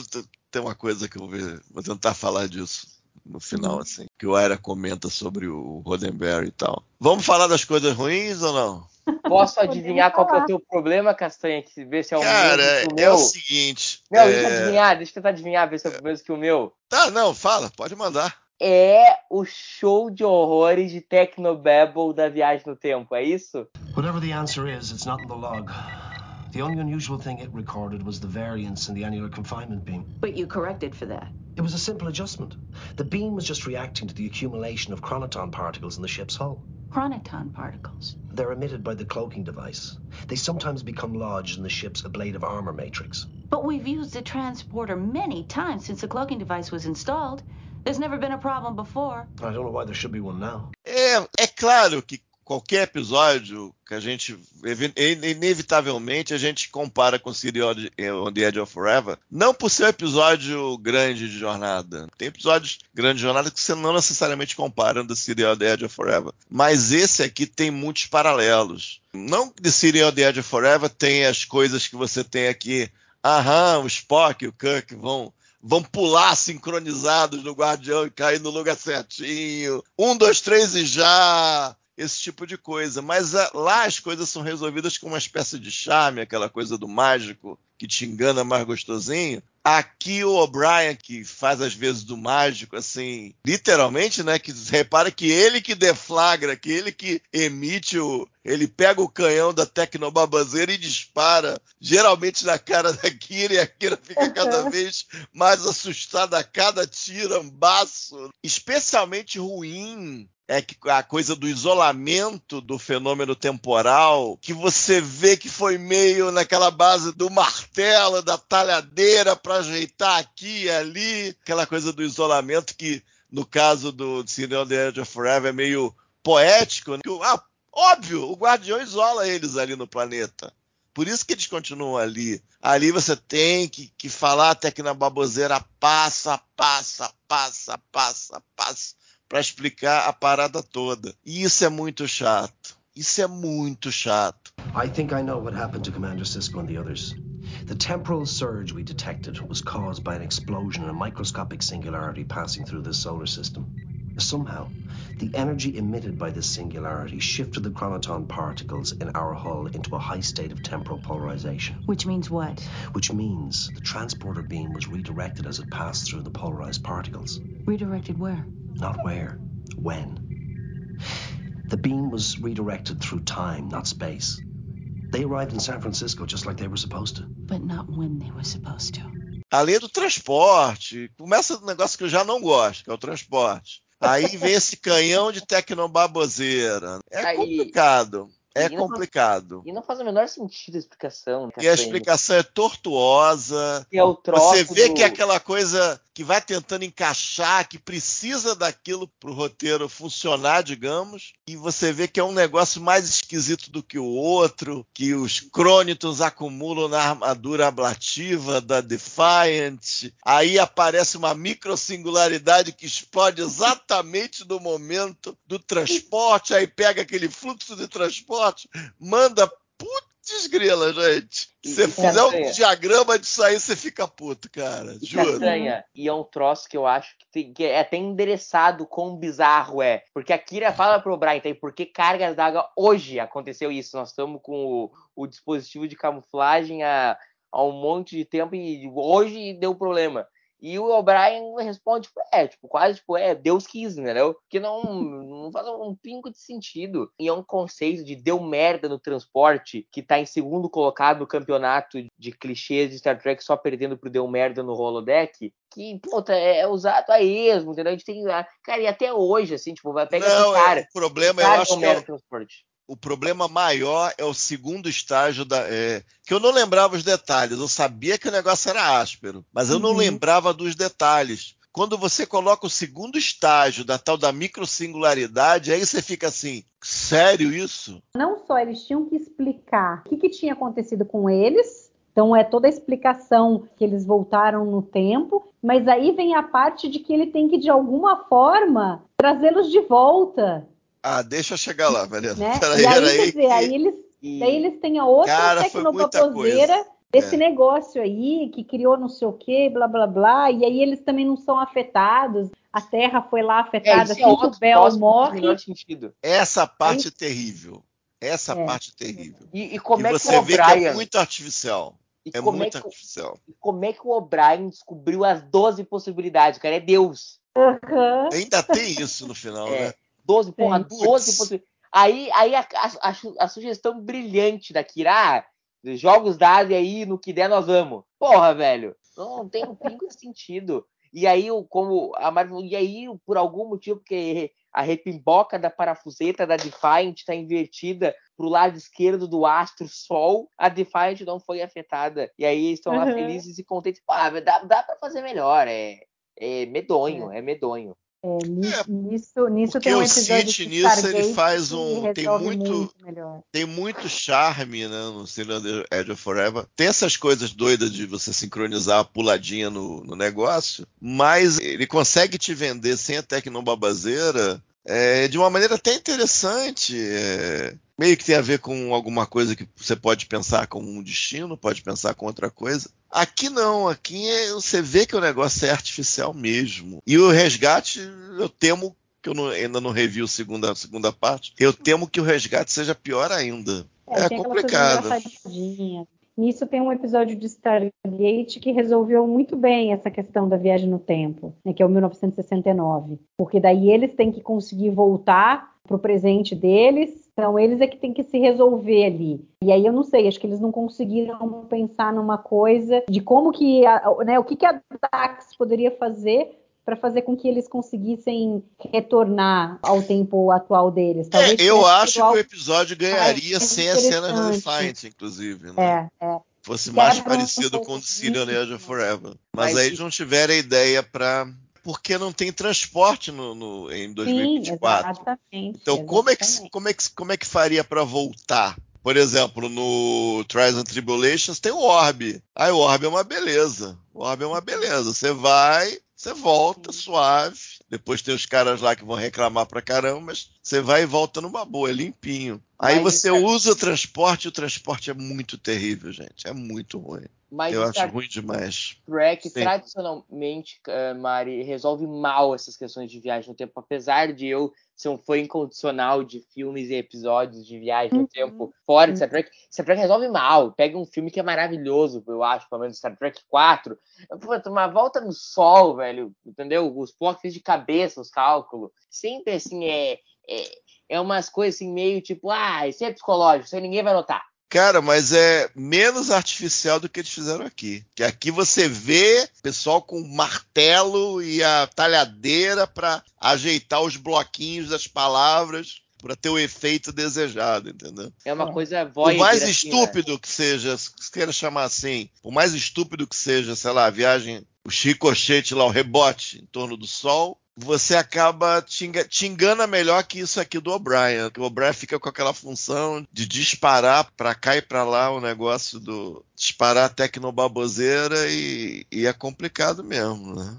tem uma coisa que eu vou, vou tentar falar disso no final, uhum. assim, que o Aira comenta sobre o Roddenberry e tal. Vamos falar das coisas ruins ou não? Posso adivinhar qual é o teu problema, Castanha? Que ver se é o Cara, mesmo que o meu. É o seguinte. Não, é... deixa eu adivinhar, deixa eu tentar adivinhar, ver se é o mesmo que o meu. Tá, não, fala, pode mandar. É o show de horrores de Technobabble da Viagem no Tempo, é isso? Whatever the answer is, it's not in the log. The only unusual thing it recorded was the variance in the annular confinement beam. But you corrected for that. It was a simple adjustment. The beam was just reacting to the accumulation of chronoton particles in the ship's hull. Chronoton particles? They're emitted by the cloaking device. They sometimes become lodged in the ship's ablative armor matrix. But we've used the transporter many times since the cloaking device was installed. There's never been a problem before. I don't know why there should be one now. Eh, é, é claro que qualquer episódio que a gente inevitavelmente a gente compara com City on the Edge of Forever, não por ser um episódio grande de jornada. Tem episódios grandes de jornada que você não necessariamente compara com City on the Edge of Forever, mas esse aqui tem muitos paralelos. Não que The City on the Edge of Forever tem as coisas que você tem aqui. Aham, o Spock e o Kirk vão vão pular sincronizados no Guardião e cair no lugar certinho. Um, dois, três e já esse tipo de coisa. Mas ah, lá as coisas são resolvidas com uma espécie de charme, aquela coisa do mágico que te engana mais gostosinho. Aqui o O'Brien, que faz às vezes do mágico, assim, literalmente, né? Que repara que ele que deflagra, que ele que emite o. Ele pega o canhão da Tecnobabazeira e dispara, geralmente na cara da Kira, e a Kira fica cada vez mais assustada a cada tirambaço. Especialmente ruim é que a coisa do isolamento do fenômeno temporal, que você vê que foi meio naquela base do martelo, da talhadeira para ajeitar aqui e ali, aquela coisa do isolamento que no caso do Cine on the Edge of Forever é meio poético, né? ah, óbvio, o Guardião isola eles ali no planeta. Por isso que eles continuam ali. Ali você tem que, que falar até que na baboseira passa, passa, passa, passa, passa para explicar a parada toda. E isso é muito chato. Isso é muito chato. I think I know what happened to Commander Cisco and the others. The temporal surge we detected was caused by an explosion in a microscopic singularity passing through this solar system. Somehow, the energy emitted by this singularity shifted the chronoton particles in our hull into a high state of temporal polarization. Which means what? Which means the transporter beam was redirected as it passed through the polarized particles. Redirected where? Not where, when. The beam was redirected through time, not space. They arrived in San Francisco just like they were supposed to. But not when they were supposed to. Além do transporte, começa um negócio que eu já não gosto, que é o transporte. Aí vem esse canhão de tecnobaboseira. É Aí- complicado. É E não- complicado. E não faz o menor sentido a explicação. E a explicação é tortuosa. É o troço Você vê do- que é aquela coisa que vai tentando encaixar, que precisa daquilo para o roteiro funcionar, digamos, e você vê que é um negócio mais esquisito do que o outro, que os crônitos acumulam na armadura ablativa da Defiant, aí aparece uma microsingularidade que explode exatamente no momento do transporte, aí pega aquele fluxo de transporte, manda putz grila, gente. Se você fizer um diagrama disso aí, você fica puto, cara. E Juro. Castanha, e é um troço que eu acho que, tem- que é até endereçado quão bizarro é. Porque a Kira fala pro Brian, tem por que cargas d'água hoje aconteceu isso? Nós estamos com o, o dispositivo de camuflagem há um monte de tempo e hoje deu problema. E o O'Brien responde, tipo, é, tipo, quase, tipo, é, Deus quis, entendeu? Porque não, não faz um pingo de sentido. E é um conceito de deu merda no transporte, que tá em segundo colocado no campeonato de clichês de Star Trek, só perdendo pro deu merda no holodeck, que, puta, é, é usado a esmo, entendeu? A gente tem, cara, e até hoje, assim, tipo, vai pegar Não, esse cara. é, o problema, eu cara acho deu que é o- problema maior é o segundo estágio da. é, que eu não lembrava os detalhes. Eu sabia que o negócio era áspero, mas eu não Uhum. lembrava dos detalhes. Quando você coloca o segundo estágio da tal da microsingularidade, aí você fica assim, sério isso? Não só eles tinham que explicar o que, que tinha acontecido com eles, então é toda a explicação que eles voltaram no tempo, mas aí vem a parte de que ele tem que, de alguma forma, trazê-los de volta, Ah, deixa eu chegar lá, Mariana. né? Peraí, e aí, peraí. quer dizer, que- aí eles, daí eles têm a outra Cara, desse É. negócio aí, que criou não sei o que, blá blá blá, e aí eles também não são afetados, a Terra foi lá é, afetada, isso assim é que o Bel morre. Essa parte é terrível. Essa É. parte terrível. E, e como e é que você o vê que O'Brien... é muito artificial. e É como, é muito que, artificial. e como é que o O'Brien descobriu as 12 possibilidades? Cara é Deus. Aham. Ainda tem isso no final, É. né? 12, porra, Sim. 12 Putz. possibilidades. Aí, aí a, a- a su- a sugestão brilhante da Kira, ah, jogos da Ásia aí, no que der nós vamos. Porra, velho, não tem um pingo de sentido. E aí, como a Marvel, e aí, por algum motivo, porque a repimboca da parafuseta da Defiant está invertida pro lado esquerdo do astro Sol, a Defiant não foi afetada. E aí estão lá Uhum. felizes e contentes. Dá, dá pra fazer melhor, é, é medonho, é medonho. É, ni- nisso, nisso porque tem um o episódio Cid, de nisso, ele Stargate faz que um- tem muito- melhor. tem muito charme né, no Cylinder Edge of Forever. Tem essas coisas doidas de você sincronizar a puladinha no, no negócio, mas ele consegue te vender sem a tecnobabazeira é, de uma maneira até interessante. é, meio que tem a ver com alguma coisa que você pode pensar com um destino, pode pensar com outra coisa. Aqui não, aqui é- você vê que o negócio é artificial mesmo. E o resgate, eu temo que eu não- ainda não revi a segunda, segunda parte, eu temo que o resgate seja pior ainda. É coisa complicado. Nisso tem um episódio de Stargate que resolveu muito bem essa questão da viagem no tempo, né, que é o 1969. Porque daí eles têm que conseguir voltar para o presente deles, então eles é que têm que se resolver ali. E aí eu não sei, acho que eles não conseguiram pensar numa coisa de como que, a, né, o que, que a Dax poderia fazer para fazer com que eles conseguissem retornar ao tempo atual deles. É, eu acho que o episódio ganharia sem a cena Redefiant, inclusive. Né? É, é. Fosse mais parecido com o do Age Forever. Mas, Mas aí eles não tiveram a ideia para porque não tem transporte no, no em 2024. Sim, exatamente. Então, exatamente. Como, é que, como, é que, como é que faria para voltar? Por exemplo, no Trials and Tribulations tem o Orb. Aí o Orb é uma beleza. O Orb é uma beleza. Você vai, você volta suave. Depois tem os caras lá que vão reclamar pra caramba, mas você vai e volta numa boa, é limpinho. Aí mas você usa o transporte e o transporte é muito terrível, gente. É muito ruim. Mas eu acho ruim demais. Trek, tradicionalmente, uh, Mari, resolve mal essas questões de viagem no tempo. Apesar de eu ser um fã incondicional de filmes e episódios de viagem no uhum. tempo fora de Star Trek, Star Trek resolve mal. Pega um filme que é maravilhoso, eu acho, pelo menos Star Trek 4. Pô, uma volta no sol, velho, entendeu? Os blocos de cabeça, os cálculos. Sempre assim, é, é, é umas coisas assim, meio tipo, ah, isso é psicológico, isso aí ninguém vai notar. Cara, mas é menos artificial do que eles fizeram aqui. Que aqui você vê pessoal com martelo e a talhadeira para ajeitar os bloquinhos das palavras para ter o efeito desejado, entendeu? É uma coisa voz. Por mais assim, estúpido né? que seja, se queira chamar assim, por mais estúpido que seja, sei lá, a viagem, o chicochete lá, o rebote em torno do sol, você acaba te, te, engana melhor que isso aqui do O'Brien. Que o O'Brien fica com aquela função de disparar para cá e para lá o negócio do disparar tecnobaboseira e, e é complicado mesmo, né?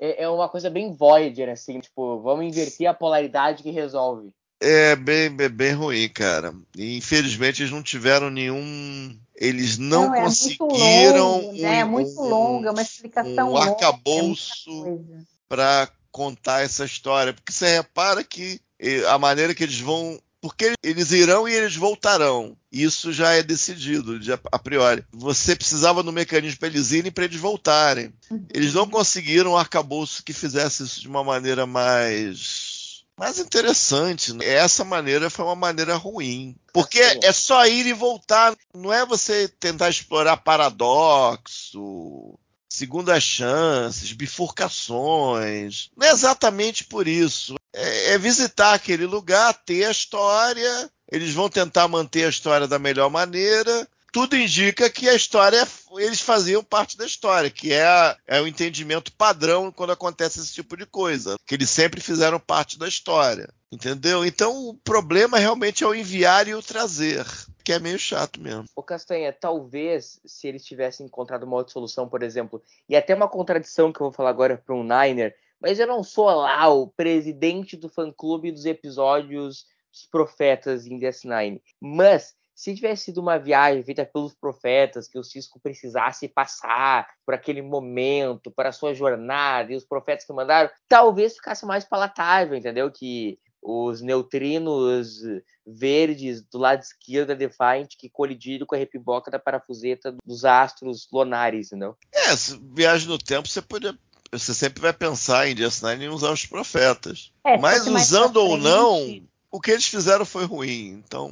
É, é uma coisa bem Voyager, assim, tipo, vamos inverter a polaridade que resolve. É bem, bem, bem ruim, cara. E, infelizmente eles não tiveram nenhum. Eles não, não é conseguiram. Muito longo, né? É muito um, longa, uma explicação um arcabouço é para contar essa história, porque você repara que a maneira que eles vão. Porque eles irão e eles voltarão. Isso já é decidido, já, a priori. Você precisava do mecanismo para eles irem e para eles voltarem. Eles não conseguiram um arcabouço que fizesse isso de uma maneira mais mais interessante. Essa maneira foi uma maneira ruim. Porque é só ir e voltar. Não é você tentar explorar paradoxo, segundas chances, bifurcações. Não é exatamente por isso. É, é, visitar aquele lugar, ter a história. Eles vão tentar manter a história da melhor maneira. Tudo indica que a história, eles faziam parte da história, que é, é o entendimento padrão quando acontece esse tipo de coisa. Que eles sempre fizeram parte da história. Entendeu? Então o problema realmente é o enviar e o trazer que é meio chato mesmo. O Castanha, talvez se eles tivessem encontrado uma outra solução, por exemplo, e até uma contradição que eu vou falar agora para um Niner, mas eu não sou lá o presidente do fã-clube dos episódios dos profetas em DS9. Mas se tivesse sido uma viagem feita pelos profetas, que o Cisco precisasse passar por aquele momento, para a sua jornada, e os profetas que mandaram, talvez ficasse mais palatável, entendeu? Que os neutrinos verdes do lado esquerdo da Defiant que colidiram com a repiboca da parafuseta dos astros lunares, não? É, viagem no tempo você pode você sempre vai pensar em DS9 em usar os profetas. É, Mas usando ou não, o que eles fizeram foi ruim. Então,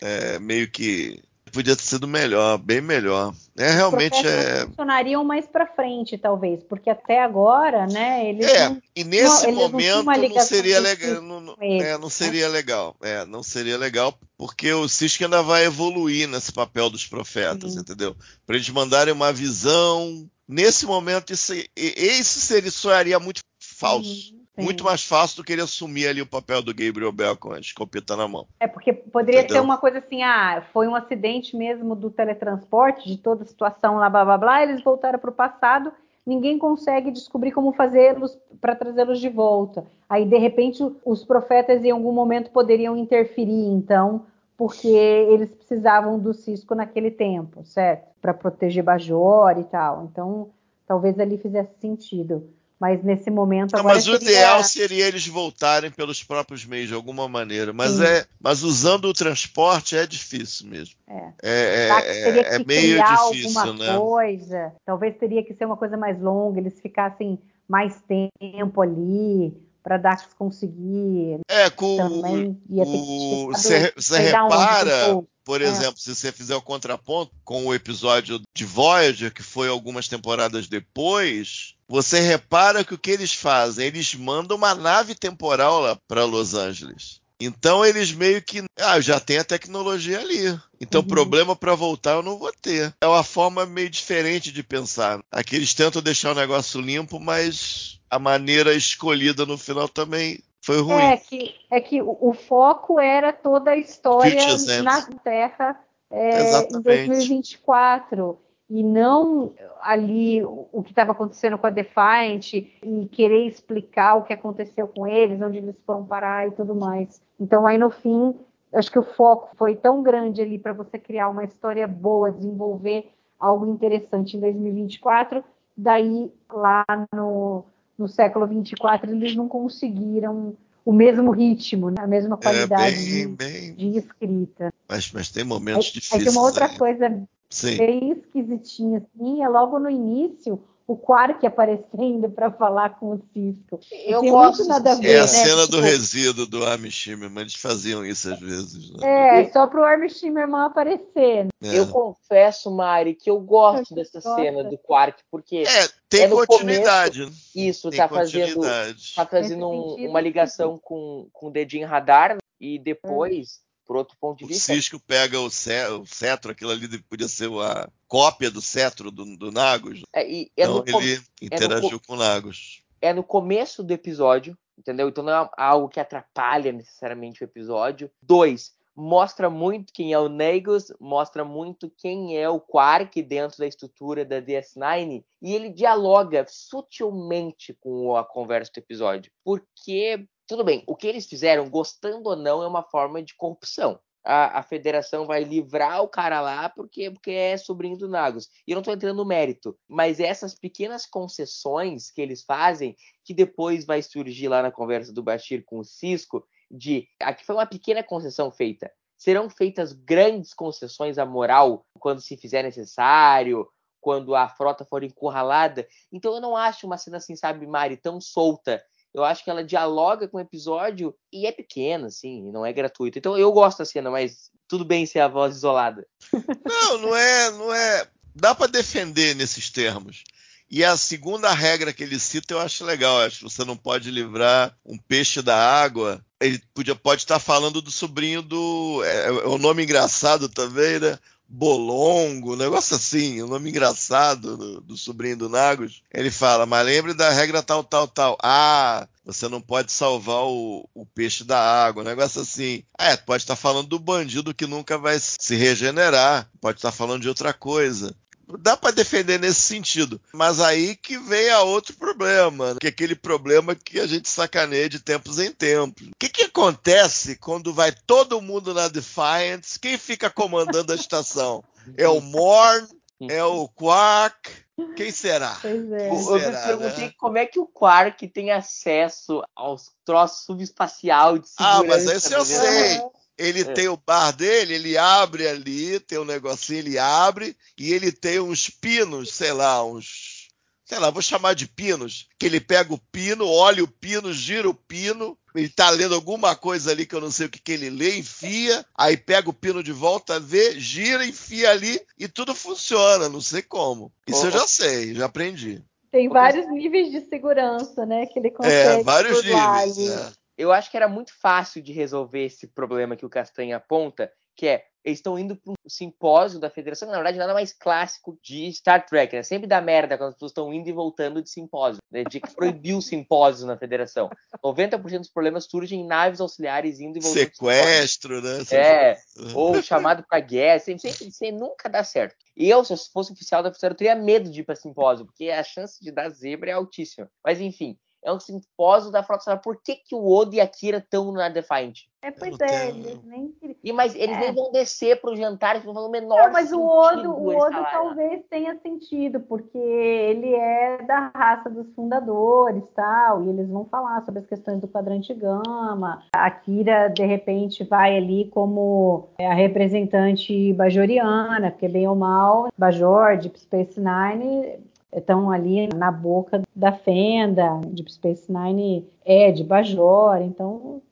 é meio que podia ter sido melhor, bem melhor. É realmente é funcionariam mais para frente, talvez, porque até agora, né, eles É, não, e nesse não, momento não, não seria legal, não, é, não seria né? legal. É, não seria legal porque o Cisco ainda vai evoluir nesse papel dos profetas, Sim. entendeu? Para eles mandarem uma visão. Nesse momento isso, isso seria soaria muito falso. Uhum. Sim. muito mais fácil do que ele assumir ali o papel do Gabriel Bell com a escopeta na mão. É, porque poderia Entendeu? ter uma coisa assim, ah, foi um acidente mesmo do teletransporte, de toda a situação lá, blá blá blá, eles voltaram para o passado, ninguém consegue descobrir como fazê-los para trazê-los de volta. Aí, de repente, os profetas em algum momento poderiam interferir, então, porque eles precisavam do Cisco naquele tempo, certo? Para proteger Bajor e tal. Então, talvez ali fizesse sentido. Mas nesse momento Não, agora mas o seria... ideal seria eles voltarem pelos próprios meios de alguma maneira. Mas Sim. é, mas usando o transporte é difícil mesmo. É. É, é, é que meio difícil, alguma né? coisa. Talvez teria que ser uma coisa mais longa, eles ficassem mais tempo ali para dar conseguir. É, com Também ia ter que o, você você repara, povo. por É. exemplo, se você fizer o contraponto com o episódio de Voyager, que foi algumas temporadas depois, você repara que o que eles fazem? Eles mandam uma nave temporal lá para Los Angeles. Então eles meio que, ah, já tenho a tecnologia ali. Então Uhum. problema para voltar eu não vou ter. É uma forma meio diferente de pensar. Aqui eles tentam deixar o negócio limpo, mas a maneira escolhida no final também foi ruim. É que, é que o, o foco era toda a história na Terra é, em Exatamente. 2024 e não ali o, que estava acontecendo com a Defiant e querer explicar o que aconteceu com eles, onde eles foram parar e tudo mais. Então aí no fim, acho que o foco foi tão grande ali para você criar uma história boa, desenvolver algo interessante em 2024, daí lá no, no século 24 eles não conseguiram o mesmo ritmo, né? a mesma É qualidade bem, de, bem. de escrita. Mas, mas tem momentos aí difíceis. tem uma outra aí. coisa Sim. bem esquisitinha assim, é logo no início o Quark aparecendo para falar com o Cisco. Eu Tem gosto muito nada a ver, É a né? cena do Tipo, resíduo do Schumer, mas eles faziam isso às vezes. Né? É, só pro Armin Shimmerman aparecer. É. Eu confesso, Mari, que eu gosto dessa Gosta. cena do Quark, porque É, tem É no continuidade. né? isso Tem tá fazendo, continuidade. tá fazendo Nesse um- uma ligação com, com o dedinho radar e depois, por outro ponto de O vista, Cisco pega o, ce- o cetro, aquilo ali podia ser a cópia do cetro do, do Nagus. é, e- é Então no, com- ele interagiu com o Nagus. é no começo do episódio, entendeu? Então não é algo que atrapalha necessariamente o episódio. Dois, mostra muito quem é o Nagus, mostra muito quem é o Quark dentro da estrutura da DS9 e ele dialoga sutilmente com a conversa do episódio. Porque, tudo bem, o que eles fizeram, gostando ou não, é uma forma de corrupção. A, a federação vai livrar o cara lá porque, porque é sobrinho do Nagus. E eu não estou entrando no mérito, mas essas pequenas concessões que eles fazem que depois vai surgir lá na conversa do Bashir com o Cisco, de aqui foi uma pequena concessão feita. Serão feitas grandes concessões à moral quando se fizer necessário, quando a frota for encurralada. Então eu não acho uma cena assim, sabe, Mari, tão solta. Eu acho que ela dialoga com o episódio e é pequena, assim, não é gratuito. Então eu gosto da cena, mas tudo bem ser a voz isolada. *laughs* Não, não é, não é. Dá para defender nesses termos. E a segunda regra que ele cita eu acho legal. Eu acho que você não pode livrar um peixe da água. Ele podia, pode estar falando do sobrinho do. É, é um nome engraçado também, né? Bolongo, um negócio assim, um nome engraçado do, do sobrinho do Nagus. Ele fala, mas lembre da regra tal, tal, tal. Ah, você não pode salvar o, o peixe da água, um negócio assim. É, pode estar falando do bandido que nunca vai se regenerar, pode estar falando de outra coisa. Dá para defender nesse sentido, mas aí que vem a outro problema, né? que é aquele problema que a gente sacaneia de tempos em tempos. O que, que acontece quando vai todo mundo na Defiance? Quem fica comandando a estação? É o Morn? É o Quark? Quem será? Pois é. Eu Quem eu será, me perguntei né? como é que o Quark tem acesso aos troços subespacial de Ah, segurança. mas esse eu né? sei. Ele É. tem o bar dele, ele abre ali, tem um negocinho, ele abre, e ele tem uns pinos, sei lá, uns. Sei lá, vou chamar de pinos. Que ele pega o pino, olha o pino, gira o pino, ele tá lendo alguma coisa ali que eu não sei o que, que ele lê, enfia, aí pega o pino de volta, vê, gira, enfia ali e tudo funciona, não sei como. Isso eu já sei, já aprendi. Tem vários níveis de segurança, né? Que ele É, consegue vários burlar níveis. é. Eu acho que era muito fácil de resolver esse problema que o Castanha aponta, que é eles estão indo para um simpósio da federação, que na verdade nada mais clássico de Star Trek, né? Sempre dá merda quando as pessoas estão indo e voltando de simpósio, né? De que proibiu simpósios na federação. 90% dos problemas surgem em naves auxiliares indo e voltando. Sequestro, né? É, ou chamado pra guerra, sempre, sempre, sempre nunca dá certo. E eu, se eu fosse oficial da oficina, eu teria medo de ir pra simpósio, porque a chance de dar zebra é altíssima. Mas enfim, é um simpósio da Frota Estelar. Por que, que o Odo e a Kira estão na Defiant? É, pois é, eles nem. E, mas eles É. nem vão descer pro jantar, eles vão fazer o menor Não, mas o Odo, o Odo talvez tenha sentido, porque ele é da raça dos fundadores tal, e eles vão falar sobre as questões do quadrante gama. A Kira, de repente, vai ali como é, a representante bajoriana, porque bem ou mal, Bajor, Deep Space Nine estão ali na boca da fenda. Deep Space Nine é de Bajor, então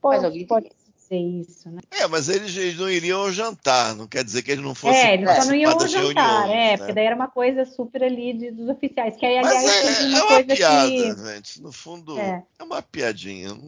pode, alguém pode ser isso, né? É, mas eles, eles não iriam ao jantar, não quer dizer que eles não fossem É, eles só não iam ao jantar, reuniões, é, né? porque daí era uma coisa super ali de- dos oficiais. Que aí, Mas aliás, é, teve é uma uma coisa piada, que. gente. No fundo, É. é. uma piadinha. Não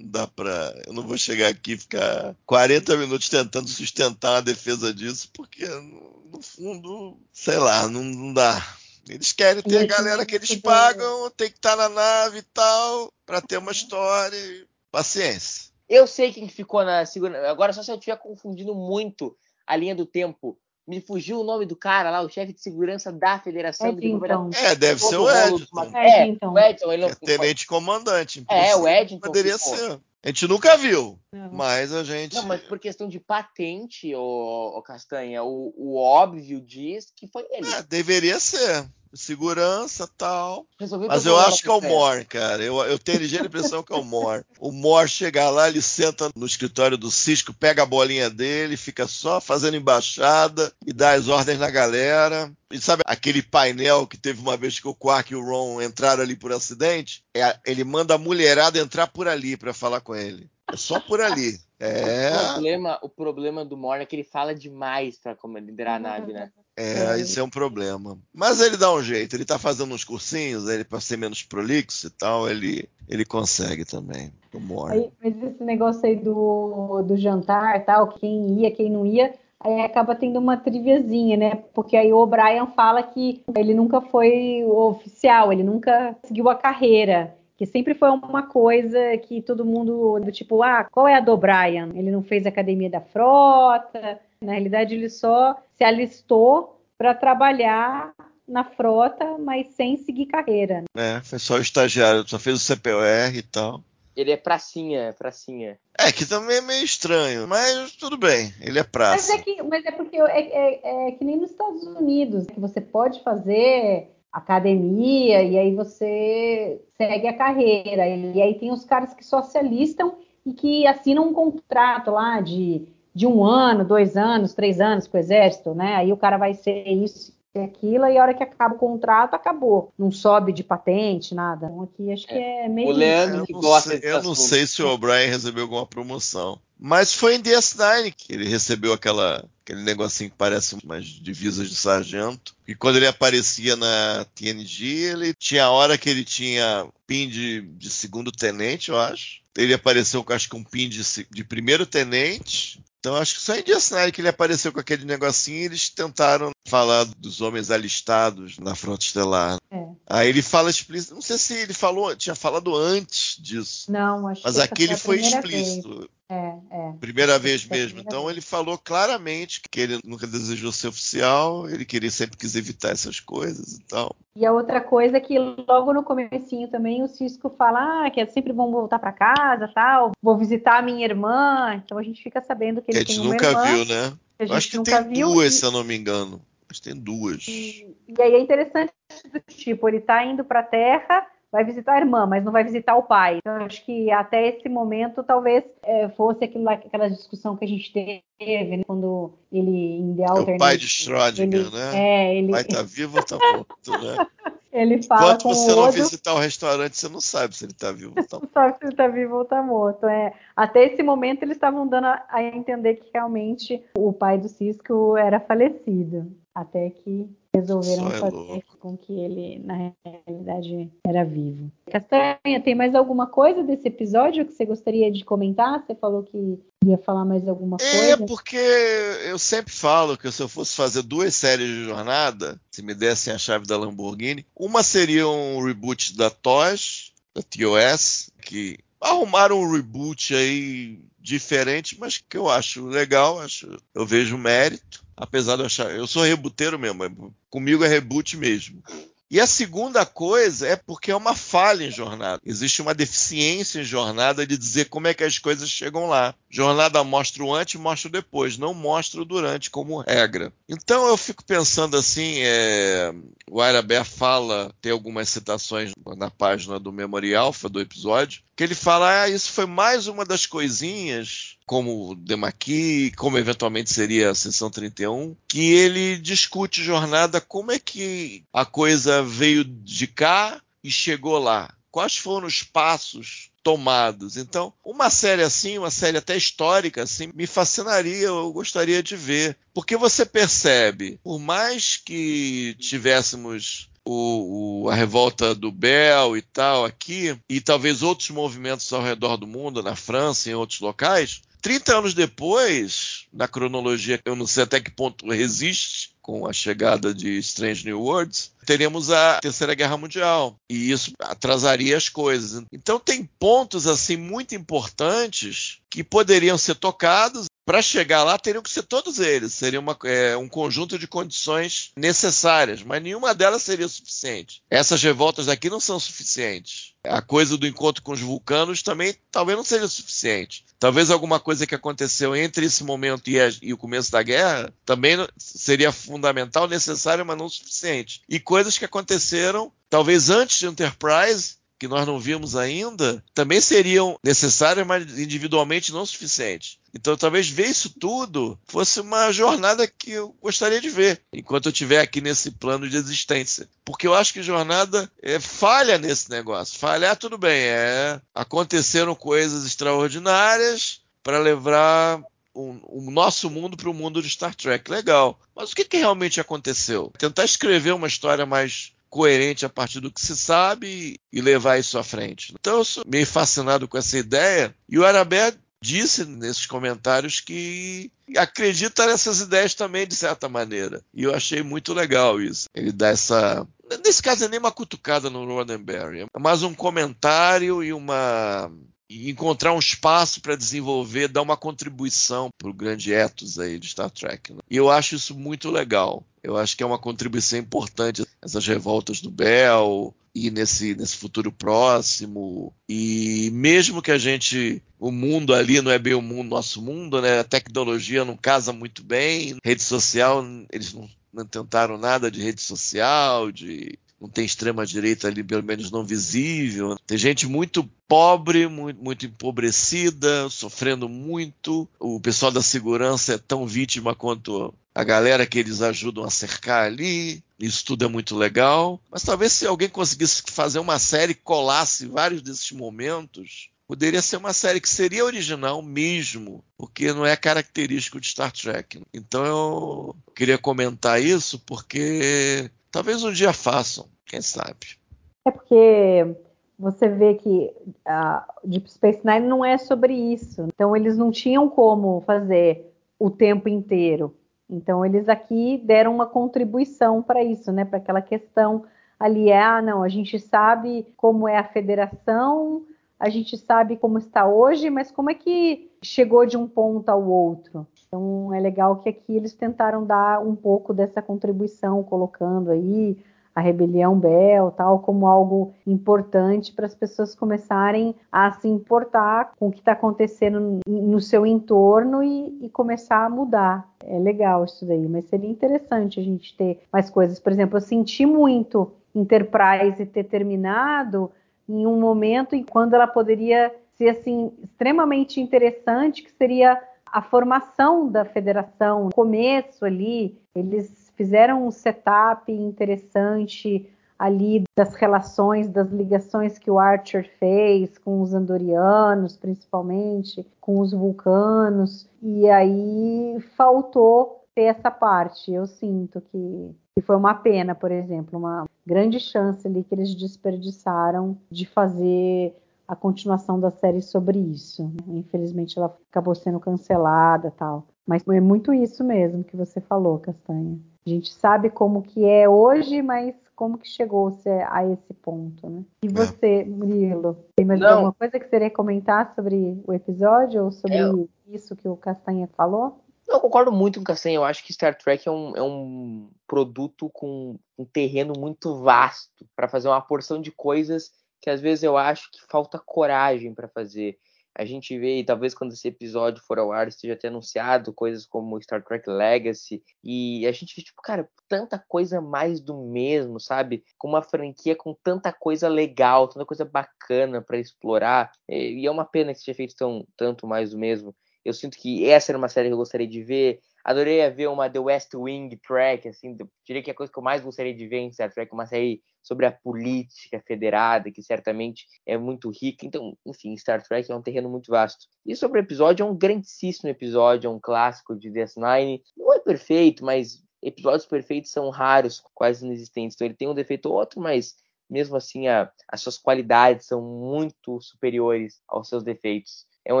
dá pra. Eu não vou chegar aqui e ficar 40 minutos tentando sustentar a defesa disso, porque, no, no fundo, sei lá, não, não dá. Eles querem ter a galera que eles pagam, tem que estar na nave e tal, pra ter uma história. e Paciência. Eu sei quem ficou na segunda. Agora, só se eu estiver confundindo muito a linha do tempo. Me fugiu o nome do cara lá, o chefe de segurança da Federação do Edington. É, deve ser o Edson. É, É, o Edson, ele não é tenente comandante. em É, o Edington Poderia ser. A gente nunca viu, Não. mas a gente. Não, mas por questão de patente, ô, ô Castanha, o, o óbvio diz que foi ele. É, deveria ser. Segurança tal. Resolveu Mas eu acho que é o. Mor, cara. Eu, eu tenho a ligeira impressão que é o Mor. O Mor chega lá, ele senta no escritório do Cisco, pega a bolinha dele, fica só fazendo embaixada e dá as ordens na galera. E sabe aquele painel que teve uma vez que o Quark e o Ron entraram ali por acidente? É, ele manda a mulherada entrar por ali pra falar com ele. É só por ali. *laughs* O É, problema, o problema do Mor é que ele fala demais pra como liderar a nave, né? é, isso é um problema. Mas ele dá um jeito, ele tá fazendo uns cursinhos, ele para ser menos prolixo e tal, ele, ele consegue também. O Mor. Aí, mas esse negócio aí do, do jantar tal, quem ia, quem não ia, aí acaba tendo uma triviazinha, né? Porque aí o O'Brien fala que ele nunca foi oficial, ele nunca seguiu a carreira. Que sempre foi uma coisa que todo mundo, do tipo, ah, qual é a do O'Brien? Ele não fez academia da frota. Na realidade, ele só se alistou para trabalhar na frota, mas sem seguir carreira. É, foi só estagiário, só fez o CPOR e tal. Ele é pracinha, pracinha. É, que também é meio estranho, mas tudo bem, ele é Mas praça. é, que, mas é porque é, é- é que nem nos Estados Unidos, que você pode fazer academia e aí você segue a carreira. E aí tem os caras que só se alistam e que assinam um contrato lá de, de um ano, dois anos, três anos com o exército, né? Aí o cara vai ser isso e aquilo, e a hora que acaba o contrato, acabou. Não sobe de patente, nada. Então aqui acho que é meio. O Leandro Eu que não, gosta sei, desse eu não assunto. sei se o O'Brien recebeu alguma promoção. Mas foi em DS9 que ele recebeu aquela, aquele negocinho que parece umas divisas de sargento. E quando ele aparecia na TNG, ele tinha a hora que ele tinha pin de, de segundo tenente, eu acho. Ele apareceu com acho que um pin de, de primeiro tenente. Então acho que só em DS9 que ele apareceu com aquele negocinho e eles tentaram falar dos homens alistados na Frota Estelar. É. Aí ele fala explícito. Não sei se ele falou, tinha falado antes disso. Não, acho Mas que aquele a foi primeira vez. explícito. É, é. Primeira vez Foi a mesmo. primeira Então vez. ele falou claramente que ele nunca desejou ser oficial, ele queria sempre quis evitar essas coisas e tal. E a outra coisa é que logo no comecinho também o Cisco fala ah, que é sempre vão voltar para casa, tal, vou visitar a minha irmã. Então a gente fica sabendo que Que a ele tem gente uma nunca irmã. viu, né? a gente acho que nunca tem viu. duas, e- se eu não me engano. Que tem duas. E, e aí é interessante do tipo, ele tá indo para a Terra, vai visitar a irmã, mas não vai visitar o pai. Então, acho que até esse momento talvez é, fosse aquilo aquela discussão que a gente teve, né, quando ele em The É o Alternate. pai de Schrödinger, né? É, ele, O pai tá vivo ou tá morto, né? *laughs* ele fala Enquanto você não Odo, visitar o restaurante, você não sabe se ele tá vivo ou tá morto. não sabe se ele tá vivo ou tá morto. É. Até esse momento eles estavam dando a, a entender que realmente o pai do Cisco era falecido. Até que resolveram é fazer louco. com que ele, na realidade, era vivo. Castanha, tem mais alguma coisa desse episódio que você gostaria de comentar? Você falou que ia falar mais alguma É, coisa. porque eu sempre falo que se eu fosse fazer duas séries de jornada, se me dessem a chave da Lamborghini, uma seria um reboot da TOS, da TOS, que arrumaram um reboot aí diferente, mas que eu acho legal, acho, eu vejo mérito, apesar de eu achar, eu sou rebooteiro mesmo, comigo é reboot mesmo. E a segunda coisa é porque é uma falha em jornada. Existe uma deficiência em jornada de dizer como é que as coisas chegam lá. Jornada mostra o antes mostra o depois, não mostra o durante como regra. Então eu fico pensando assim, é... o Araber fala, tem algumas citações na página do Memorial do episódio, que ele fala, ah, isso foi mais uma das coisinhas como Demaqui, como eventualmente seria a sessão 31, que ele discute jornada, como é que a coisa veio de cá e chegou lá. Quais foram os passos tomados. Então, uma série assim, uma série até histórica assim, me fascinaria, eu gostaria de ver, porque você percebe, por mais que tivéssemos o, o, a revolta do Bel e tal aqui, e talvez outros movimentos ao redor do mundo, na França e em outros locais, 30 anos depois, na cronologia, eu não sei até que ponto resiste com a chegada de Strange New Worlds, teremos a Terceira Guerra Mundial e isso atrasaria as coisas. Então tem pontos assim muito importantes que poderiam ser tocados para chegar lá teriam que ser todos eles, seria uma, é, um conjunto de condições necessárias, mas nenhuma delas seria suficiente. Essas revoltas aqui não são suficientes. A coisa do encontro com os vulcanos também talvez não seja suficiente. Talvez alguma coisa que aconteceu entre esse momento e, a, e o começo da guerra também seria fundamental, necessária, mas não suficiente. E coisas que aconteceram talvez antes de Enterprise que nós não vimos ainda, também seriam necessárias, mas individualmente não suficientes. Então, talvez ver isso tudo fosse uma jornada que eu gostaria de ver, enquanto eu estiver aqui nesse plano de existência. Porque eu acho que jornada é falha nesse negócio. Falhar, tudo bem, é. Aconteceram coisas extraordinárias para levar o, nosso mundo para o mundo de Star Trek. Legal. Mas o que, que realmente aconteceu? Tentar escrever uma história mais coerente a partir do que se sabe e levar isso à frente. Então eu sou meio fascinado com essa ideia e o Arabé disse nesses comentários que acredita nessas ideias também de certa maneira. E eu achei muito legal isso. Ele dá essa Nesse caso é nem uma cutucada no Roddenberry, é mais um comentário e uma encontrar um espaço para desenvolver, dar uma contribuição para o grande ethos aí de Star Trek. Né? E eu acho isso muito legal. Eu acho que é uma contribuição importante essas revoltas do Bell e nesse, nesse futuro próximo. E mesmo que a gente. O mundo ali não é bem o mundo, nosso mundo, né? A tecnologia não casa muito bem. Rede social, eles não, não tentaram nada de rede social, de não tem extrema direita ali, pelo menos não visível. Tem gente muito pobre, muito, muito, empobrecida, sofrendo muito. O pessoal da segurança é tão vítima quanto a galera que eles ajudam a cercar ali. Isso tudo é muito legal. Mas talvez se alguém conseguisse fazer uma série que colasse vários desses momentos, poderia ser uma série que seria original mesmo, porque não é característico de Star Trek. Então eu queria comentar isso porque Talvez um dia façam, quem sabe. É porque você vê que a Deep Space Nine não é sobre isso. Então eles não tinham como fazer o tempo inteiro. Então eles aqui deram uma contribuição para isso, né? Para aquela questão ali é, ah, não, a gente sabe como é a federação, a gente sabe como está hoje, mas como é que chegou de um ponto ao outro? Então é legal que aqui eles tentaram dar um pouco dessa contribuição, colocando aí a rebelião Bell, tal, como algo importante para as pessoas começarem a se importar com o que está acontecendo no seu entorno e, e, começar a mudar. É legal isso daí, mas seria interessante a gente ter mais coisas. Por exemplo, eu senti muito Enterprise ter terminado em um momento em quando ela poderia ser assim extremamente interessante, que seria a formação da federação, o começo ali, eles fizeram um setup interessante ali das relações, das ligações que o Archer fez com os andorianos, principalmente, com os vulcanos, e aí faltou ter essa parte. Eu sinto que, que foi uma pena, por exemplo, uma grande chance ali que eles desperdiçaram de fazer a continuação da série sobre isso. Infelizmente ela acabou sendo cancelada tal. Mas é muito isso mesmo que você falou, Castanha. A gente sabe como que é hoje, mas como que chegou-se a esse ponto, né? E é. você, Murilo, tem mais Não. alguma coisa que você queria comentar sobre o episódio ou sobre Eu... isso que o Castanha falou? Eu concordo muito com o Castanha. Eu acho que Star Trek é um, é um produto com um terreno muito vasto para fazer uma porção de coisas que às vezes eu acho que falta coragem para fazer. A gente vê, e talvez quando esse episódio for ao ar esteja até anunciado, coisas como Star Trek Legacy, e a gente vê, tipo, cara, tanta coisa mais do mesmo, sabe? Com uma franquia com tanta coisa legal, tanta coisa bacana para explorar, e é uma pena que seja feito tão, tanto mais do mesmo. Eu sinto que essa era uma série que eu gostaria de ver. Adorei ver uma The West Wing Track, assim, diria que é a coisa que eu mais gostaria de ver em Star Trek, uma série sobre a política federada, que certamente é muito rica. Então, enfim, Star Trek é um terreno muito vasto. E sobre o episódio, é um grandíssimo episódio, é um clássico de DS9. Não é perfeito, mas episódios perfeitos são raros, quase inexistentes. Então ele tem um defeito ou outro, mas mesmo assim a, as suas qualidades são muito superiores aos seus defeitos. É um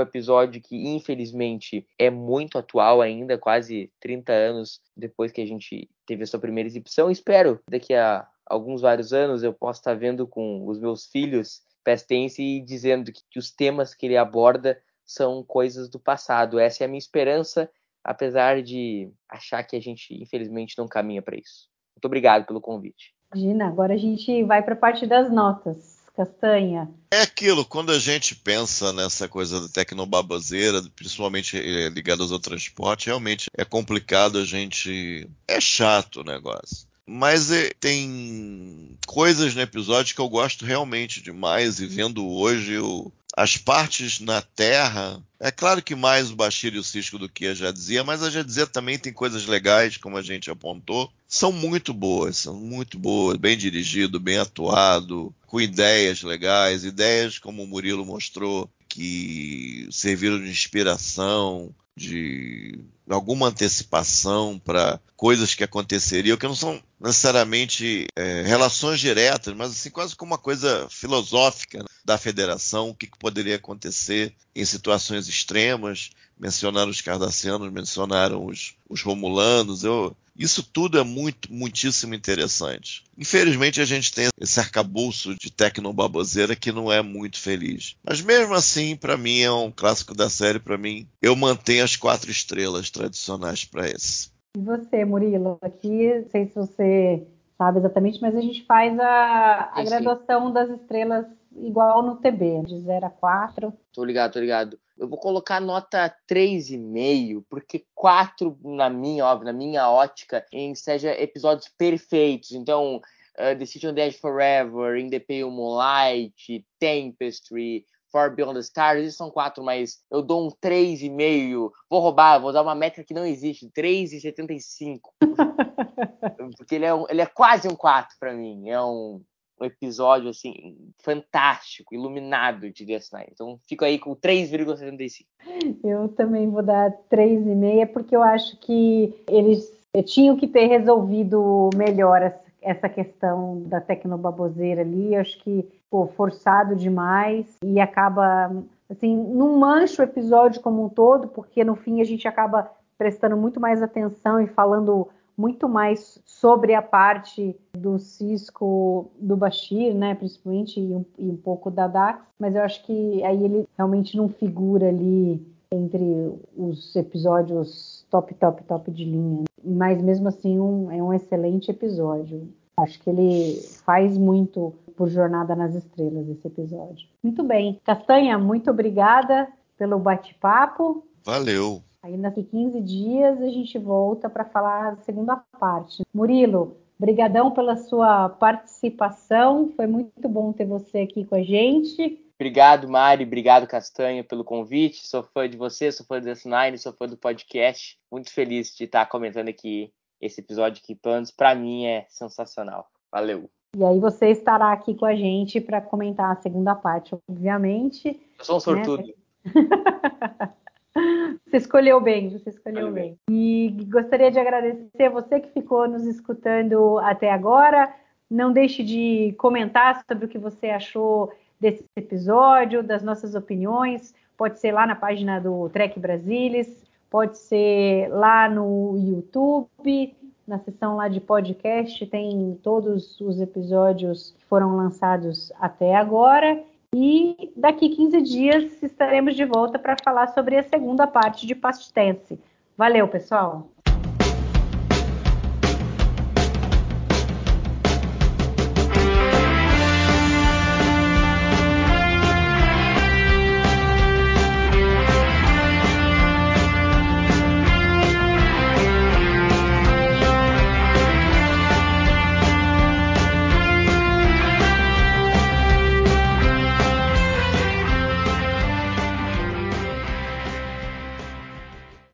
episódio que, infelizmente, é muito atual ainda, quase 30 anos depois que a gente teve a sua primeira exibição. Espero daqui a alguns vários anos eu possa estar vendo com os meus filhos Pestense e dizendo que, que os temas que ele aborda são coisas do passado. Essa é a minha esperança, apesar de achar que a gente, infelizmente, não caminha para isso. Muito obrigado pelo convite. Imagina, agora a gente vai para a parte das notas. Castanha. É aquilo, quando a gente pensa nessa coisa da tecnobabazeira, principalmente eh, ligada ao transporte, realmente é complicado a gente. É chato o negócio. Mas é, tem coisas no episódio que eu gosto realmente demais, e vendo hoje eu, as partes na Terra. É claro que mais o Bashir e o Cisco do que a Jadzia, mas a Jadzia também tem coisas legais, como a gente apontou. São muito boas, são muito boas, bem dirigido, bem atuado, com ideias legais, ideias como o Murilo mostrou, que serviram de inspiração, de alguma antecipação para coisas que aconteceriam, que não são necessariamente é, relações diretas, mas assim quase como uma coisa filosófica né, da federação, o que, que, poderia acontecer em situações extremas. Mencionaram os cardassianos, mencionaram os, os romulanos. Eu, isso tudo é muito, muitíssimo interessante. Infelizmente, a gente tem esse arcabouço de tecnobaboseira que não é muito feliz. Mas mesmo assim, para mim, é um clássico da série. Para mim, eu mantenho as quatro estrelas tradicionais para esse. E você, Murilo? Aqui, não sei se você sabe exatamente, mas a gente faz a, a graduação das estrelas igual no TB, de 0 a 4. Tô ligado, tô ligado. Eu vou colocar nota 3,5, porque 4, na minha, óbvio, na minha ótica, em seja episódios perfeitos. Então, uh, The City on the Edge Forever, In the Pale Moonlight, Tempestry, Far Beyond the Stars, esses são quatro, mas eu dou um 3,5. Vou roubar, vou dar uma métrica que não existe, 3,75. *laughs* porque ele é, um, ele é quase um 4 para mim. É um, um episódio assim fantástico, iluminado de DS9. Então fico aí com 3,75. Eu também vou dar 3,5 porque eu acho que eles tinham que ter resolvido melhor essa questão da tecnobaboseira ali. Eu acho que ficou forçado demais e acaba assim, não mancha o episódio como um todo, porque no fim a gente acaba prestando muito mais atenção e falando muito mais sobre a parte do Cisco do Bashir, né, principalmente, e um, e um pouco da Dax, mas eu acho que aí ele realmente não figura ali entre os episódios top, top, top de linha. Mas mesmo assim um, é um excelente episódio. Acho que ele faz muito por Jornada nas Estrelas esse episódio. Muito bem. Castanha, muito obrigada pelo bate-papo. Valeu. Ainda daqui 15 dias a gente volta para falar a segunda parte. Murilo, brigadão pela sua participação. Foi muito bom ter você aqui com a gente. Obrigado, Mari. Obrigado, Castanha, pelo convite. Sou fã de você, sou fã do S9, sou fã do podcast. Muito feliz de estar comentando aqui esse episódio que, pelo menos para mim, é sensacional. Valeu. E aí você estará aqui com a gente para comentar a segunda parte, obviamente. Eu sou um sortudo. Né? *laughs* Você escolheu bem, você escolheu bem. E gostaria de agradecer a você que ficou nos escutando até agora. Não deixe de comentar sobre o que você achou desse episódio, das nossas opiniões. Pode ser lá na página do Trek Brasilis, pode ser lá no YouTube, na seção lá de podcast, tem todos os episódios que foram lançados até agora. E daqui 15 dias estaremos de volta para falar sobre a segunda parte de Past Tense. Valeu, pessoal!